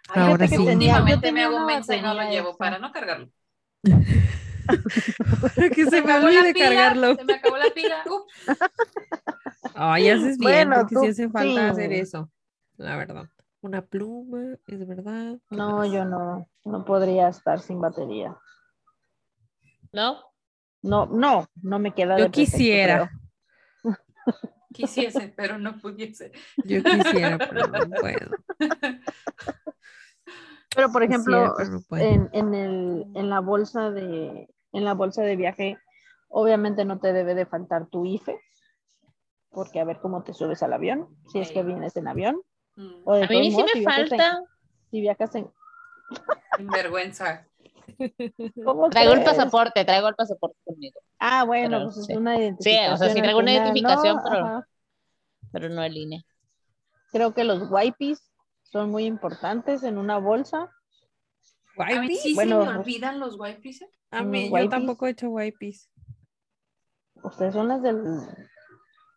Ay, Ahora sí. Últimamente me hago una mensa y no lo llevo extra. para no cargarlo. Para que se me olvide pila, cargarlo. Se me acabó la pila. Ay, haces bien, Bueno, porque tú- sí hace falta sí. hacer eso, la verdad. Una pluma, es verdad. ¿Qué No, más? yo no, no podría estar sin batería. ¿No? No, no, no me queda Yo de quisiera. creo. Quisiese, pero no pudiese. Yo quisiera, pero no puedo. Pero por ejemplo, Quisiera, pero en, en, el, en la bolsa de en la bolsa de viaje, obviamente no te debe de faltar tu IFE, porque a ver cómo te subes al avión, si es que vienes en avión. Mm, O de A mí sí modos, me si viajas en- falta. si viajas en... Vergüenza. ¿Cómo Traigo el pasaporte, traigo el pasaporte conmigo, Ah, bueno, Pero pues sí. es una Sí, identificación. o sea, sí traigo una final, identificación, ¿no? pero- Ajá. pero no el INE. Creo que los wipes son muy importantes en una bolsa. A mí sí Bueno, se me olvidan los wipes. ¿eh? A mí, yo wipes. tampoco he hecho wipes. Ustedes son las del,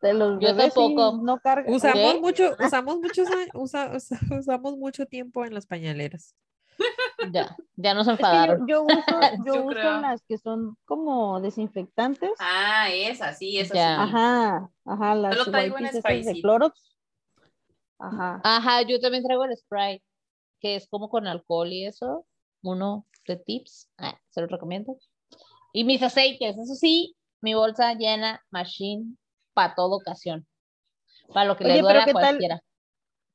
de los Yo tampoco. no cargan. Usamos ¿Qué? mucho, usamos muchos usa- usa- usamos mucho tiempo en las pañaleras. Ya, ya nos Es que enfadaron. yo, yo uso, yo Yo uso las que son como desinfectantes. Ah, esa, sí, esa Ya. sí. Ajá, ajá, las Solo traigo esas de. Clorox. Ajá. Ajá, yo también traigo el Sprite, que es como con alcohol y eso. Uno de tips, ah, se lo recomiendo. Y mis aceites, eso sí, mi bolsa llena, machine, para toda ocasión. Para lo que Oye, le duela a ¿qué tal?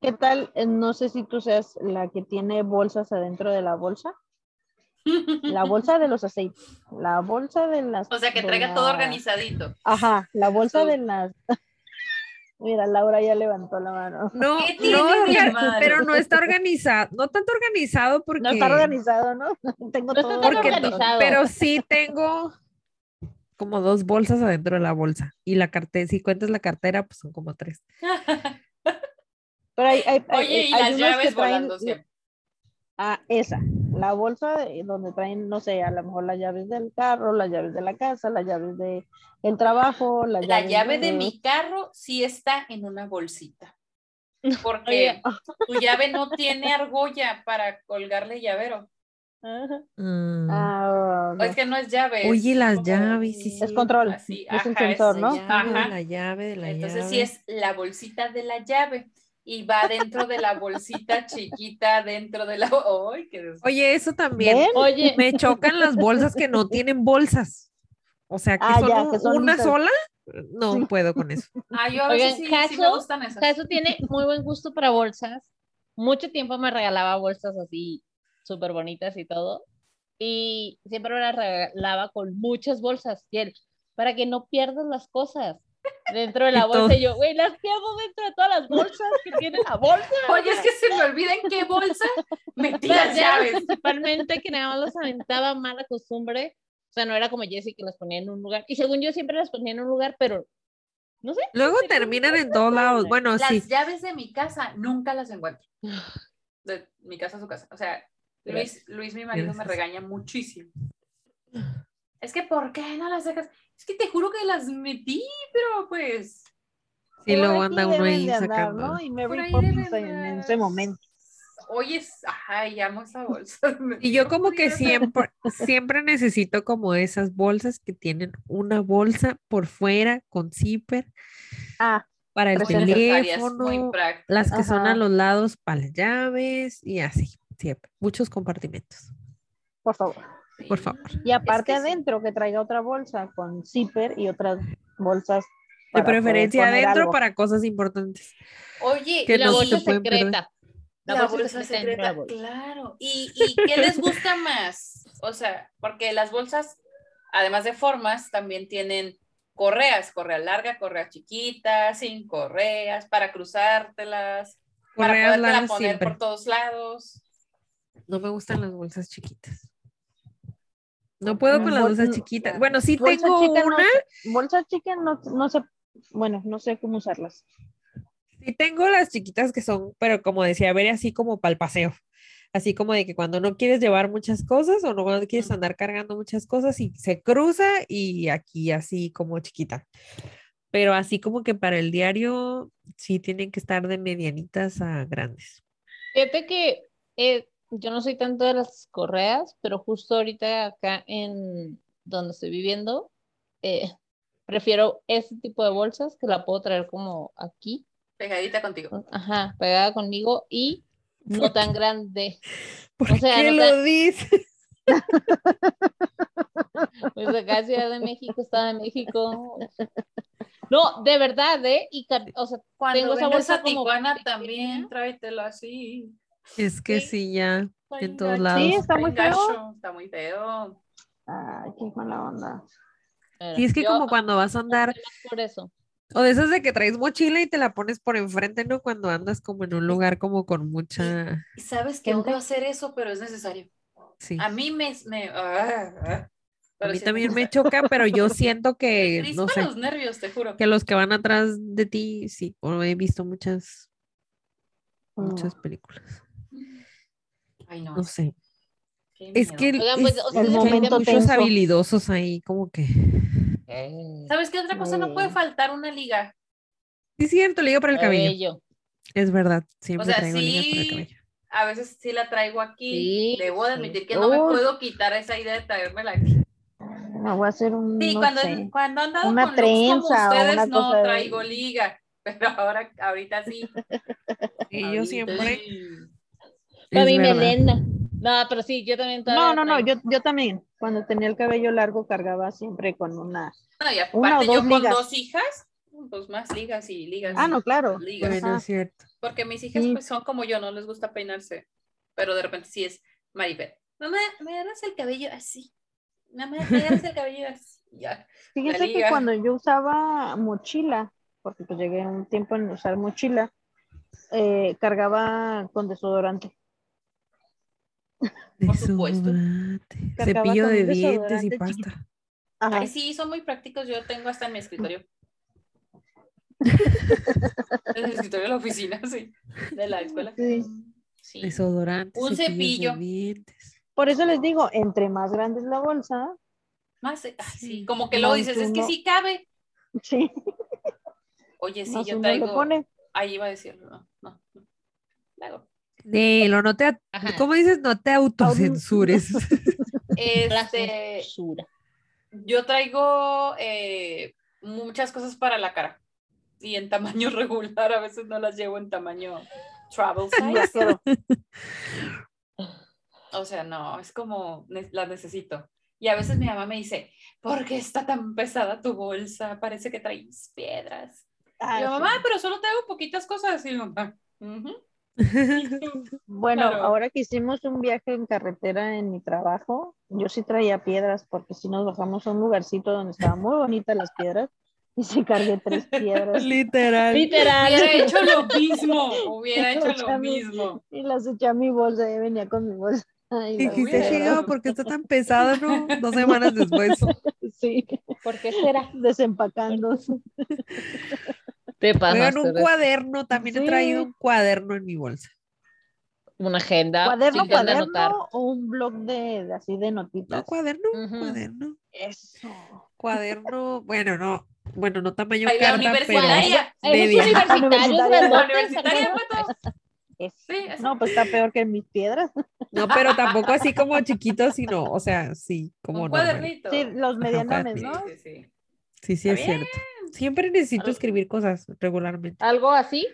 ¿Qué tal? Eh, No sé si tú seas la que tiene bolsas adentro de la bolsa. La bolsa de los aceites. La bolsa de las. O sea, que traiga todo organizadito. Ajá, la bolsa de las. Mira, Laura ya levantó la mano. No, ¿Qué tiene no, pero no está organizado, no tanto organizado porque, No está organizado, ¿no? Tengo No todo porque to- organizado. pero sí tengo como dos bolsas adentro de la bolsa y la cartera, si cuentas la cartera, pues son como tres. Pero hay, hay, hay- Oye, y hay las unas llaves que traen- volando siempre. Ah, esa, la bolsa de- donde traen, no sé, a lo mejor las llaves del carro, las llaves de la casa, las llaves de el trabajo, las La llaves llave de mi carro sí está en una bolsita. Porque Oye. tu llave no tiene argolla para colgarle llavero. Ajá. Mm. Ah, es que no es llave. Oye, es las llaves, sí, Es sí. control. así, Es un sensor, ¿no? La llave de Ajá. la llave de la Entonces llave. sí es la bolsita de la llave y va dentro de la bolsita chiquita dentro de la... ¡Ay, qué des- Oye, eso también. ¿Ven? Oye, Me chocan las bolsas que no tienen bolsas. O sea, que Ah, son ya, un- que son una sola. No Sí. puedo con eso. Ah, yo a Oigan, veces sí, sí me Caso- gustan esas. Caso tiene muy buen gusto para bolsas. Mucho tiempo me regalaba bolsas así súper bonitas y todo. Y siempre me las regalaba con muchas bolsas. Y él, para que no pierdas las cosas dentro de la Y todo. bolsa. Y yo, güey, las pierdo dentro de todas las bolsas que tiene la bolsa. Oye, es que se me olvida en qué bolsa metí las Las llaves, principalmente que nada más las aventaba mala costumbre. O sea, no era como Jessie que las ponía en un lugar. Y según yo siempre las ponía en un lugar, pero no sé. Luego Sí, terminan en todos lados. Bueno, Las sí. llaves de mi casa nunca las encuentro. De mi casa a su casa. O sea, Luis, Luis mi marido, me regaña muchísimo. Es que, ¿por qué no las dejas? Es que te juro que las metí, pero pues... Sí, aquí anda uno ahí sacando. ¿no? Y Mary Poppins en, ese momento. Oye, es- ay, amo esa bolsa. Y yo como que siempre, siempre necesito como esas bolsas que tienen una bolsa por fuera con zipper Ah, para el teléfono, las que son a los lados para las llaves y así, siempre. Muchos compartimentos, por favor. Por favor. Y aparte que sí. adentro que traiga otra bolsa con zipper y otras bolsas. De para preferencia adentro algo. para cosas importantes. Oye, Que Y la no bolsa secreta. La, bolsa, secreta la bolsa. claro. ¿Y, ¿Y qué les gusta más? O sea, porque las bolsas, además de formas, también tienen correas, correa larga, correa chiquita, sin correas, para cruzártelas, para Correas podértela largas poner siempre. por todos lados. No me gustan las bolsas chiquitas. No puedo con las bol- bolsas chiquitas. Bueno, sí Bolsa tengo chica no una, sé- bolsa chica no, no sé, bueno, no sé cómo usarlas. sí tengo las chiquitas que son, pero como decía, ver así como para el paseo. Así como de que cuando no quieres llevar muchas cosas o no cuando quieres andar cargando muchas cosas y se cruza y aquí así como chiquita. Pero así como que para el diario sí tienen que estar de medianitas a grandes. Fíjate que eh, yo no soy tanto de las correas, pero justo ahorita acá en donde estoy viviendo, eh, prefiero ese tipo de bolsas que la puedo traer como aquí, Pegadita contigo. ajá, pegada conmigo y no tan grande. ¿Por O sea, qué no lo dices? Pues acá Ciudad de México, Estado de México. No, de verdad, ¿eh? Y, o sea, Cuando Tengo esa bolsa a Tijuana también, tráetelo así. Es que Sí. sí, ya bien todos lados. Sí, está muy feo. Está muy feo. Ay, qué mala onda. Y es que yo como cuando vas a andar, por eso. o de esas de que traes mochila y te la pones por enfrente, ¿no? Cuando andas como en un lugar como con mucha, Y sabes que odio hacer eso, pero es necesario. sí. A mí me... me ah, ah, A pero mí sí también me choca, pero yo siento que, no sé, los nervios, te juro. que los que van atrás de ti, sí, o he visto muchas, Mm. muchas películas. Ay, no. No sé. qué Es miedo. que Oigan, pues, es- o sea, momento muchos tenso. habilidosos ahí, como que. ¿Sabes qué otra cosa no puede Mm. faltar? Una liga. Sí, es cierto, liga para el cabello. Cabello. Es verdad, siempre sea, traigo ligas para el sí, cabello. A veces sí la traigo aquí. Sí, Debo de sí. admitir que no me puedo quitar esa idea de traérmela aquí. Me voy a hacer un, Sí, no cuando, sé. cuando han dado una con looks como trenza o ustedes una no cosa de- traigo liga. Pero ahora, ahorita sí. Y yo siempre. Mi verdad. melena. No, pero sí, yo también No, no, no, yo, yo también. Cuando tenía el cabello largo cargaba siempre con una. No, y Una o aparte yo dos con ligas. dos hijas, pues más ligas y ligas. Ah, no, claro. ligas. Bueno, es cierto. Porque mis hijas Sí. pues son como yo, no les gusta peinarse. Pero de repente sí es Maribel. Mamá, me agarras el cabello así. Mamá, me agarras el cabello así. Ya. Fíjense que cuando yo usaba mochila, porque pues llegué un tiempo en usar mochila, eh, cargaba con desodorante. Por supuesto. Cepillo de dientes y pasta. Ay, sí, son muy prácticos. Yo tengo hasta en mi escritorio. en el escritorio de la oficina, sí. De la escuela. Sí. Sí. Desodorante. Un de cepillo. dientes. Por eso les digo, entre más grande es la bolsa, Más, eh, ay, sí, Sí. como que luego Más dices, es que sí cabe. sí, Oye, sí, más yo traigo. pone. Ahí iba a decirlo, no, no, no. Luego. Dilo, no te, a- Ajá. ¿cómo dices? No te autocensures. Este, censura. yo traigo eh, muchas cosas para la cara y en tamaño regular, a veces no las llevo en tamaño travel size. O sea, no, es como las necesito. Y a veces mi mamá me dice, ¿por qué está tan pesada tu bolsa? Parece que traes piedras. Ah, y yo, sí. mamá, pero solo traigo poquitas cosas. Y mamá, "Ujú". Bueno, Claro. ahora que hicimos un viaje en carretera en mi trabajo, yo sí traía piedras porque si nos bajamos a un lugarcito donde estaban muy bonitas las piedras y sí cargué tres piedras Literal. Literal. Hubiera hecho lo mismo, hubiera hecho lo mismo. y las eché a mi bolsa y venía con mi bolsa. Ay, Dijiste, hubiera- llegado porque está tan pesado, ¿no? Dos semanas después. Sí, ¿Por qué será? desempacando. Te. Oigan, un cuaderno, también he traído un cuaderno en mi bolsa. Una agenda. ¿Cuaderno, anotar. cuaderno o un blog de, de así de No, notitas? cuaderno, cuaderno. Eso. Cuaderno, bueno, no, bueno, no tamaño Ay, la carta, pero universitaria. Universitarios Universitaria. La grandotes, universitaria, pues. Sí, eso. No, pues está peor que mis piedras. No, pero tampoco así como chiquito, sino, o sea, sí, como un normal. cuadernito. Sí, los medianones, ¿no? sí, sí. Sí, sí, es cierto. Siempre necesito Algo- escribir cosas regularmente. Algo así.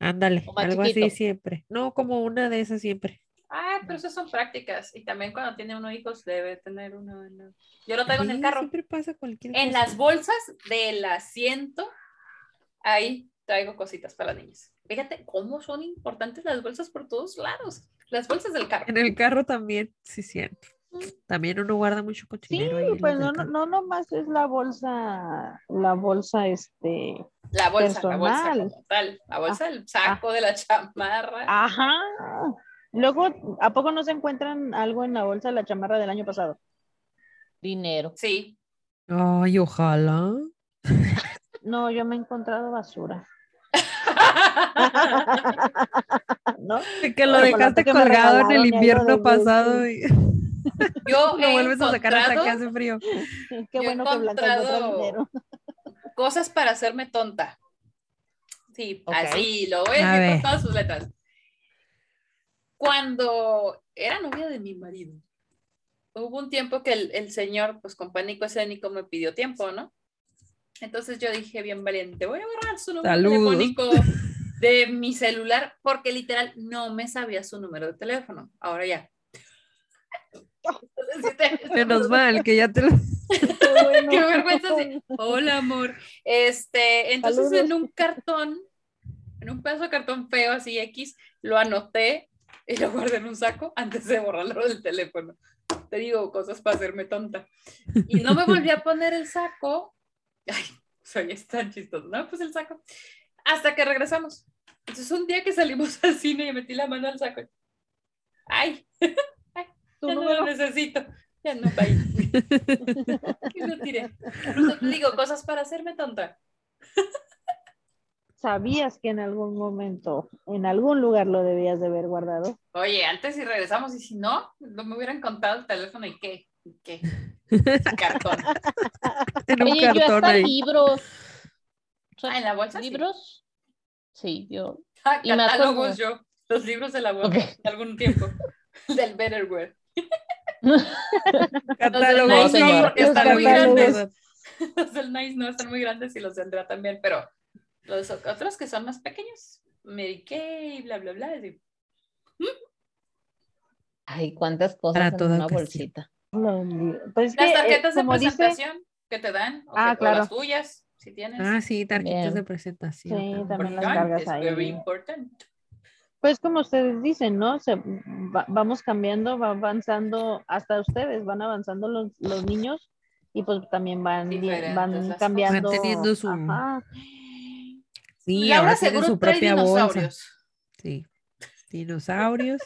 Ándale, algo así siempre. No, como una de esas siempre. Ah, pero esas son prácticas. Y también cuando tiene uno hijos debe tener uno. la- Yo lo traigo en el carro. Siempre pasa cualquier En cosa. las bolsas del asiento, ahí traigo cositas para las niñas. Fíjate cómo son importantes las bolsas por todos lados. Las bolsas del carro. En el carro también, sí, cierto. También uno guarda mucho Sí, cochinero ahí en pues no, no, nomás es la bolsa, la bolsa, este, La bolsa, la bolsa como tal. La bolsa del saco, de la chamarra. ajá. Luego, ¿a poco no se encuentran algo en la bolsa de la chamarra del año pasado? Dinero. Sí. Ay, ojalá. No, yo me he encontrado basura. ¿No? Que lo dejaste colgado en el invierno pasado sí. y Yo lo he vuelves a sacar hasta que hace frío. Qué bueno que dinero. cosas para hacerme tonta. Sí, así, lo voy a A decir ver. con todas sus letras. Cuando era novia de mi marido, hubo un tiempo que el, el señor, pues con pánico escénico, me pidió tiempo, ¿no? Entonces yo dije, bien valiente, voy a borrar su número Saludos. telefónico de mi celular, porque literal no me sabía su número de teléfono. Ahora ya. Menos mal que ya te lo... Qué bueno. Qué vergüenza. sí. Hola, amor. Este, entonces Saludos. en un cartón, en un pedazo de cartón feo, así X, lo anoté y lo guardé en un saco antes de borrarlo del teléfono. Te digo cosas para hacerme tonta. Y no me volví a poner el saco. Ay, soy tan chistoso. No, pues el saco. Hasta que regresamos. Entonces un día que salimos al cine y metí la mano al saco. Ay, Tu ya no lo necesito. Ya no, bye. y lo tiré. Por eso te digo, cosas para hacerme tonta. ¿Sabías que en algún momento, en algún lugar lo debías de haber guardado? Oye, antes si regresamos y si no, no me hubieran contado el teléfono y qué. ¿Y qué? Cartón. en un Oye, yo hasta ahí. libros. O sea, Ah, en la bolsa. ¿Libros? Sí, yo. Ah, Y me catálogos yo. Los libros de la web Ok. de algún tiempo. Del Betterware. Catálogos, Nice, sí, señora. porque Los están muy grandes. Los del Nice no están muy grandes y los de Andrea también, pero los otros que son más pequeños, Mary Kay, bla, bla, bla. así. Ay, cuántas cosas Para en toda una ocasión. bolsita. Los Pues es Las que, eh, tarjetas de dice, presentación que te dan, o, Ah, que- o claro. las tuyas, si tienes. Ah, sí, tarjetas Bien. de presentación. Sí, también. también las cargas es ahí. very important. Pues como ustedes dicen, ¿no? Se, va- vamos cambiando, va avanzando, hasta ustedes van avanzando los, los niños y pues también van, Diferentes van cambiando. Van teniendo su- Ajá. Sí, Laura ahora seguro su trae propia bolsa. dinosaurios. Sí, dinosaurios.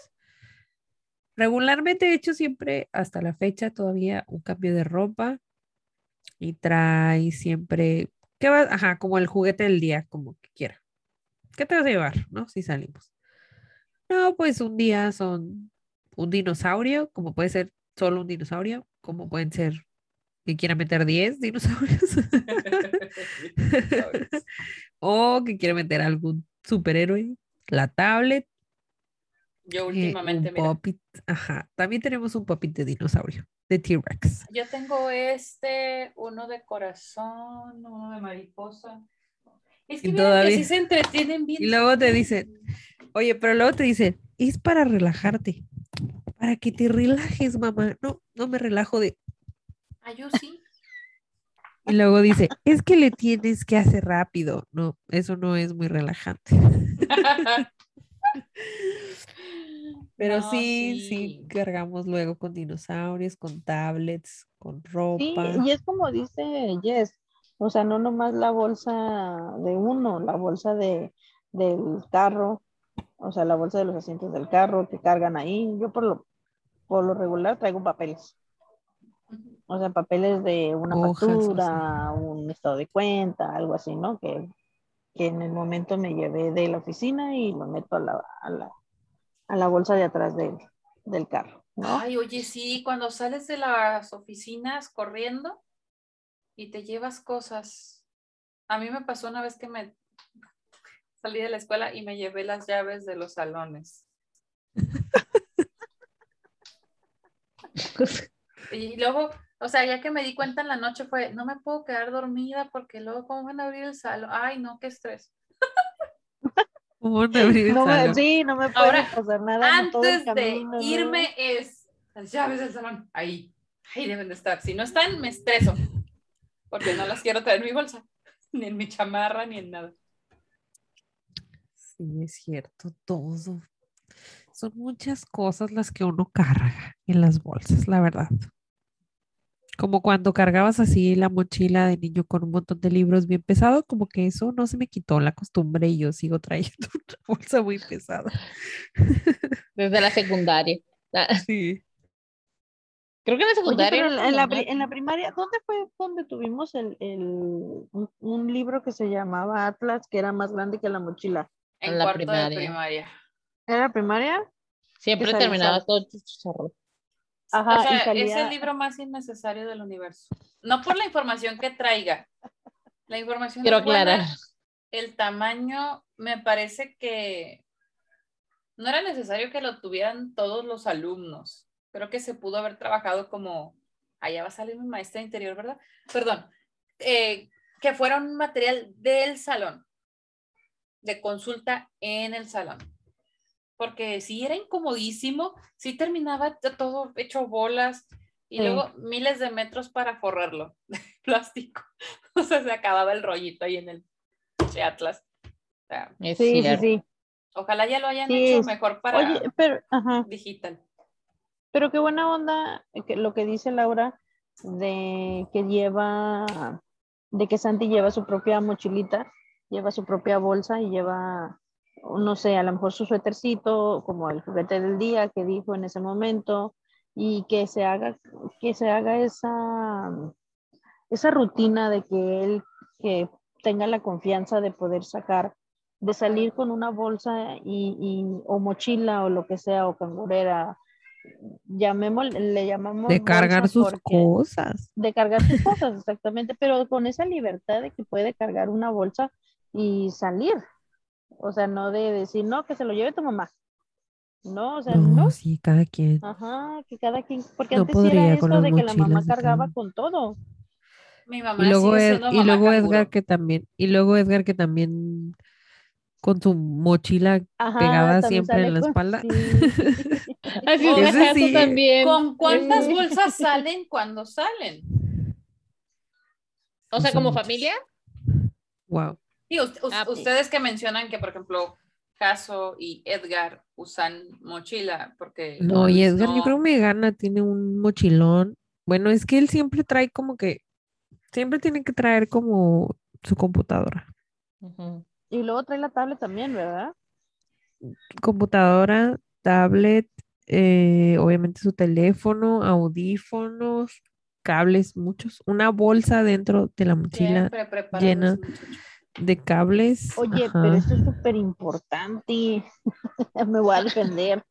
Regularmente he hecho siempre, hasta la fecha, todavía un cambio de ropa y trae siempre, ¿qué va? Ajá, como el juguete del día, como que quiera. ¿Qué te vas a llevar, no? Si salimos. No, pues un día son un dinosaurio, como puede ser solo un dinosaurio, como pueden ser que quiera meter 10 dinosaurios o que quiera meter algún superhéroe, la tablet Yo Eh, últimamente, un mira, ajá. También tenemos un Puppet de dinosaurio, de T-Rex. yo tengo este, uno de corazón, uno de mariposa. Es que Y miren que sí se entretienen bien. Y luego te dicen, oye, pero luego te dicen, es para relajarte, para que te relajes, mamá. No, no me relajo de... Ah, yo sí. Y luego dice, es que le tienes que hacer rápido. No, eso no es muy relajante. Pero No, sí, sí, cargamos luego con dinosaurios, con tablets, con Sí, ropa. y es como dice Jess, o sea, no nomás la bolsa de uno, la bolsa de, del carro, o sea, la bolsa de los asientos del carro que cargan ahí. Yo por lo, por lo regular traigo papeles. O sea, papeles de una Hojas, factura, un estado de cuenta, algo así, ¿no? Que, que en el momento me llevé de la oficina y lo meto a la, a la, a la bolsa de atrás del, del carro, ¿no? Ay, oye, sí, cuando sales de las oficinas corriendo y te llevas cosas. A mí me pasó una vez que me salí de la escuela y me llevé las llaves de los salones. Y luego, o sea, ya que me di cuenta en la noche fue, no me puedo quedar dormida porque luego, ¿cómo van a abrir el salón? Ay, no, qué estrés. ¿Cómo van a abrir el No me- salón? sí, no me puede Ahora, pasar nada. Antes de irme es las llaves del salón. Ahí, ahí deben de estar. Si no están, me estreso. Porque no las quiero traer en mi bolsa, ni en mi chamarra, ni en nada. Sí, es cierto, todo. Son muchas cosas las que uno carga en las bolsas, la verdad. Como cuando cargabas así la mochila de niño con un montón de libros bien pesado, como que eso no se me quitó la costumbre y yo sigo trayendo una bolsa muy pesada. Desde la secundaria. Ah, Sí. Creo que en la secundaria. en, la, en la primaria, ¿dónde fue donde tuvimos el, el- un, un libro que se llamaba Atlas, que era más grande que la mochila? En En la cuarto primaria. de primaria. ¿Era la primaria? Siempre terminaba todo chicharro. Ajá, o sea, es el libro más innecesario del universo. No por la información que traiga. La información Quiero buena, aclarar. El tamaño me parece que no era necesario que lo tuvieran todos los alumnos. Creo que se pudo haber trabajado como, allá va a salir mi maestra de interior, ¿verdad? Perdón, eh, que fuera un material del salón, de consulta en el salón. Porque sí era incomodísimo, sí terminaba todo hecho bolas y Sí. luego miles de metros para forrarlo de plástico. O sea, se acababa el rollito ahí en el Atlas. O sea, Es Sí, sí, cierto. sí. ojalá ya lo hayan Sí, hecho mejor para Oye, pero, ajá, digital. pero qué buena onda que lo que dice Laura de que lleva, de que Santi lleva su propia mochilita, lleva su propia bolsa y lleva, no sé, a lo mejor su suétercito, como el juguete del día que dijo en ese momento, y que se haga, que se haga esa, esa rutina de que él que tenga la confianza de poder sacar, de salir con una bolsa y, y- o mochila o lo que sea, o cangurera, llamémosle, le llamamos De cargar sus cosas. de cargar sus cosas, exactamente, pero con esa libertad de que puede cargar una bolsa y salir. O sea, no de decir, no, que se lo lleve tu mamá. No, o sea, no. No, sí, cada quien. Ajá, que cada quien, porque No antes era eso de que la mamá cada cargaba con todo. Mi mamá Y luego, sigue Ed- siendo y mamá luego. Edgar que también, y luego Edgar que también con su mochila Ajá, pegada siempre en la con- espalda. sí. Así Oh, es ese Najato sí. también. ¿Con cuántas Sí. bolsas salen cuando salen? O sea, como muchas. familia. Wow. Ah, pues. ustedes que mencionan que, por ejemplo, Caso y Edgar usan mochila porque... No, y pues, Edgar yo no- creo me gana, tiene un mochilón. Bueno, es que él siempre trae como que, siempre tiene que traer como su computadora. Y luego trae la tablet también, ¿verdad? Computadora, tablet, eh, obviamente su teléfono, audífonos, cables, muchos, una bolsa dentro de la mochila llena. De cables. Oye, ajá. pero esto es súper importante. Me voy a defender.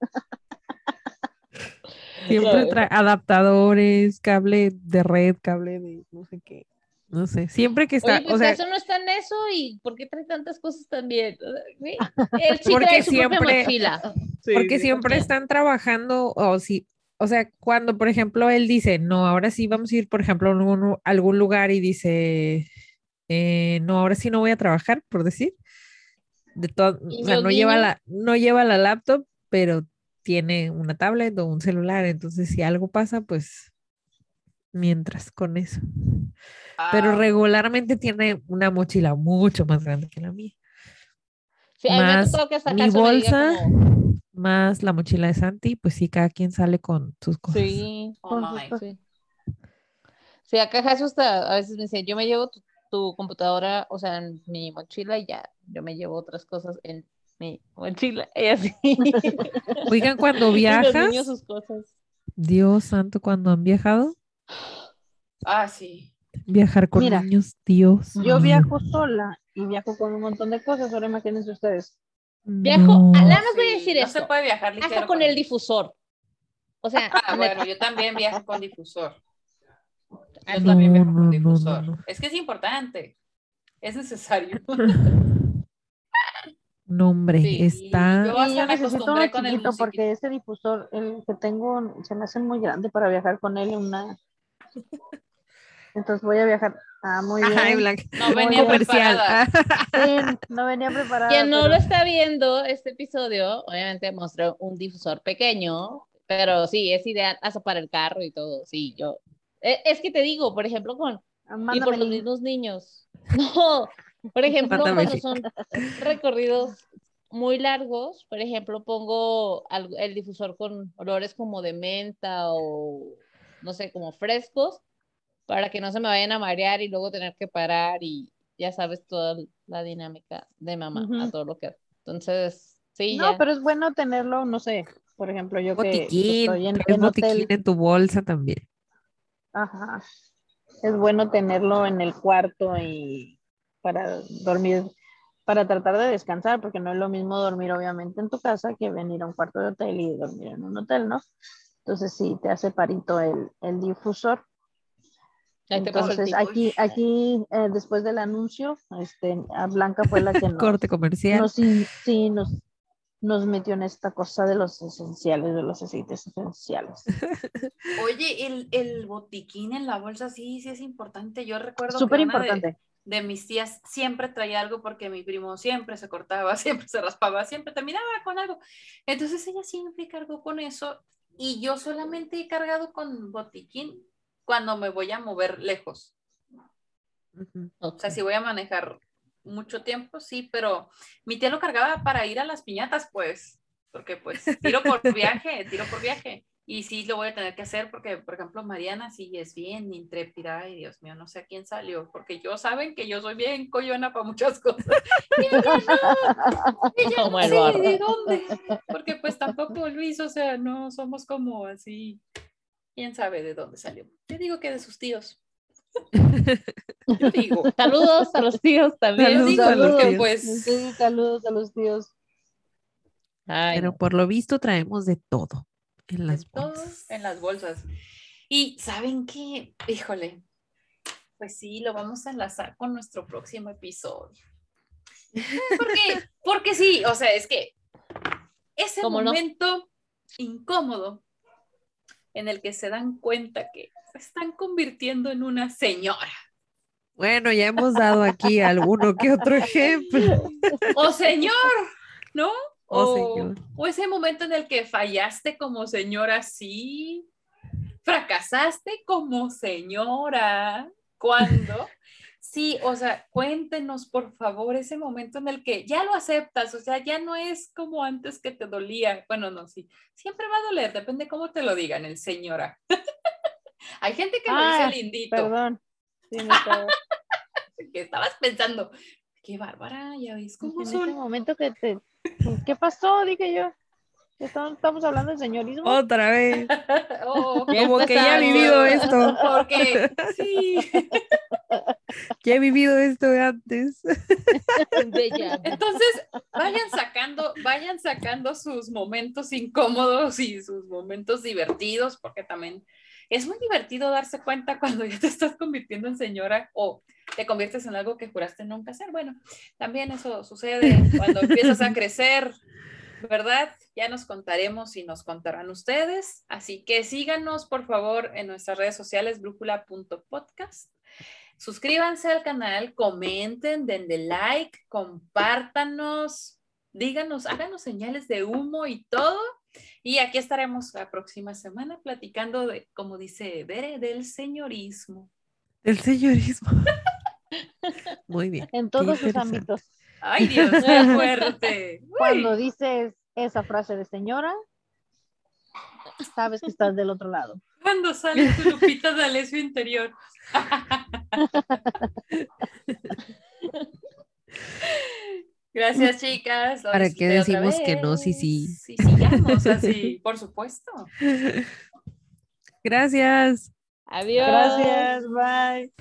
Siempre trae adaptadores, cable de red, cable de no sé qué. No sé, siempre que está, Oye, pues o sea, eso no está en eso y ¿por qué trae tantas cosas también? ¿Sí? Él sí Porque su siempre- mochila. porque siempre están trabajando o si, o sea, cuando por ejemplo él dice, no, ahora sí vamos a ir, por ejemplo, a algún, algún lugar y dice, eh, no, ahora sí no voy a trabajar, por decir, de todo, ¿Y o sea, no lleva la, no lleva la laptop, pero tiene una tablet o un celular, entonces si algo pasa, pues mientras con eso. Pero Ah, regularmente tiene una mochila mucho más grande que la mía. Sí, más que hasta mi bolsa, como, más la mochila de Santi, pues sí, cada quien sale con sus cosas. sí, Oh my. sí. Sí, acá Jesús a veces me dice, yo me llevo tu, tu computadora, o sea, en mi mochila y ya, yo me llevo otras cosas en mi mochila y así. Oigan, cuando los viajas, niños sus cosas. Dios santo, cuando han viajado, Ah, sí. viajar con Mira, niños, Dios. Yo mío. viajo sola y viajo con un montón de cosas. Ahora imagínense ustedes. Viajo, No. a- nada más voy a Sí, decir no esto, se puede viajar ligero hasta con el difusor. O sea, Ah, bueno, yo también viajo con difusor. Yo también No, no, difusor. no, no. Es que es importante. Es necesario. No, hombre, Sí, está. yo- hasta yo me necesito acostumbré con el porque ese difusor, el que tengo, se me hace muy grande para viajar con él en una. Entonces voy a viajar. Ah, muy bien. No venía comercial. preparada. Sí, no venía preparada. Quien no pero- lo está viendo este episodio, obviamente mostró un difusor pequeño, pero sí, es ideal hasta para el carro y todo. Sí, yo. E- Es que te digo, por ejemplo, con. Ah, Y por los mismos niños. No, por ejemplo, Mándame cuando son recorridos muy largos, por ejemplo, pongo al- el difusor con olores como de menta o no sé, como frescos, para que no se me vayan a marear y luego tener que parar y ya sabes toda la dinámica de mamá a todo lo que. Entonces, sí, No, ya. pero es bueno tenerlo, no sé. Por ejemplo, yo que- que Botiquín, estoy en, en botiquín hotel. en tu bolsa también. Ajá. Es bueno tenerlo en el cuarto y para dormir, para tratar de descansar, porque no es lo mismo dormir obviamente en tu casa que venir a un cuarto de hotel y dormir en un hotel, ¿no? Entonces sí, te hace parito el, el difusor. Ahí te Entonces aquí, aquí eh, después del anuncio, este, a Blanca fue la que nos, Corte comercial. nos, sí, nos, nos metió en esta cosa de los esenciales, de los aceites esenciales. Oye, el, el botiquín en la bolsa sí, sí es importante. Yo recuerdo Súper que una de- importante. de mis tías siempre traía algo porque mi primo siempre se cortaba, siempre se raspaba, siempre terminaba con algo. Entonces ella siempre cargó con eso y yo solamente he cargado con botiquín cuando me voy a mover lejos. O sea, si voy a manejar mucho tiempo, sí, pero mi tía lo cargaba para ir a las piñatas, pues, porque pues tiro por viaje, tiro por viaje. Y sí lo voy a tener que hacer porque, por ejemplo, Mariana sí es bien intrépida. Ay, Dios mío, no sé a quién salió, porque yo saben que yo soy bien coyona para muchas cosas. Y ella no, ella no el sé de dónde, porque pues tampoco Luis, o sea, no somos como así. ¿Quién sabe de dónde salió? Yo digo que de sus tíos. Digo. Saludos a los tíos también. Saludos digo a los porque, tíos. pues, Sí, saludos a los tíos. Ay, Pero por lo visto traemos de todo en las de todo bolsas. en las bolsas. Y saben qué, híjole, pues sí, lo vamos a enlazar con nuestro próximo episodio. Porque, porque sí, o sea, es que ese momento incómodo en el que se dan cuenta que están convirtiendo en una señora. Bueno, ya hemos dado aquí alguno que otro ejemplo. O señor, ¿no? Oh, o, señor. o ese momento en el que fallaste como señora, sí. Fracasaste como señora. ¿Cuándo? Sí, o sea, cuéntenos por favor ese momento en el que ya lo aceptas, o sea, ya no es como antes que te dolía. Bueno, no, sí, siempre va a doler, depende cómo te lo digan, el señora. Hay gente que lo Ah, dice lindito, Perdón. Sí, no estaba- que estabas pensando, qué bárbara, ya ves cómo en ese son. momento que te... ¿Qué pasó? Dije yo. Estamos, hablando de señorismo. Otra vez. Oh, Como que ya he vivido esto. Porque sí. Ya he vivido esto antes. Bella. Entonces, vayan sacando, vayan sacando sus momentos incómodos y sus momentos divertidos, porque también es muy divertido darse cuenta cuando ya te estás convirtiendo en señora o te conviertes en algo que juraste nunca hacer. Bueno, también eso sucede cuando empiezas a crecer, ¿verdad? Ya nos contaremos y nos contarán ustedes. Así que síganos, por favor, en nuestras redes sociales, brújula.podcast. Suscríbanse al canal, comenten, denle like, compártanos, díganos, háganos señales de humo y todo. Y aquí estaremos la próxima semana platicando de, como dice Bere, del señorismo. El señorismo. Muy bien. En todos sus ámbitos. Ay, Dios, qué fuerte. Cuando dices esa frase de señora, sabes que estás del otro lado. Cuando sale tu Lupita D'Alessio interior. Gracias, chicas. Lo ¿Para qué decimos que no? Sí, vez. sí. Sí, sigamos así, por supuesto. Gracias. Adiós. Gracias, bye.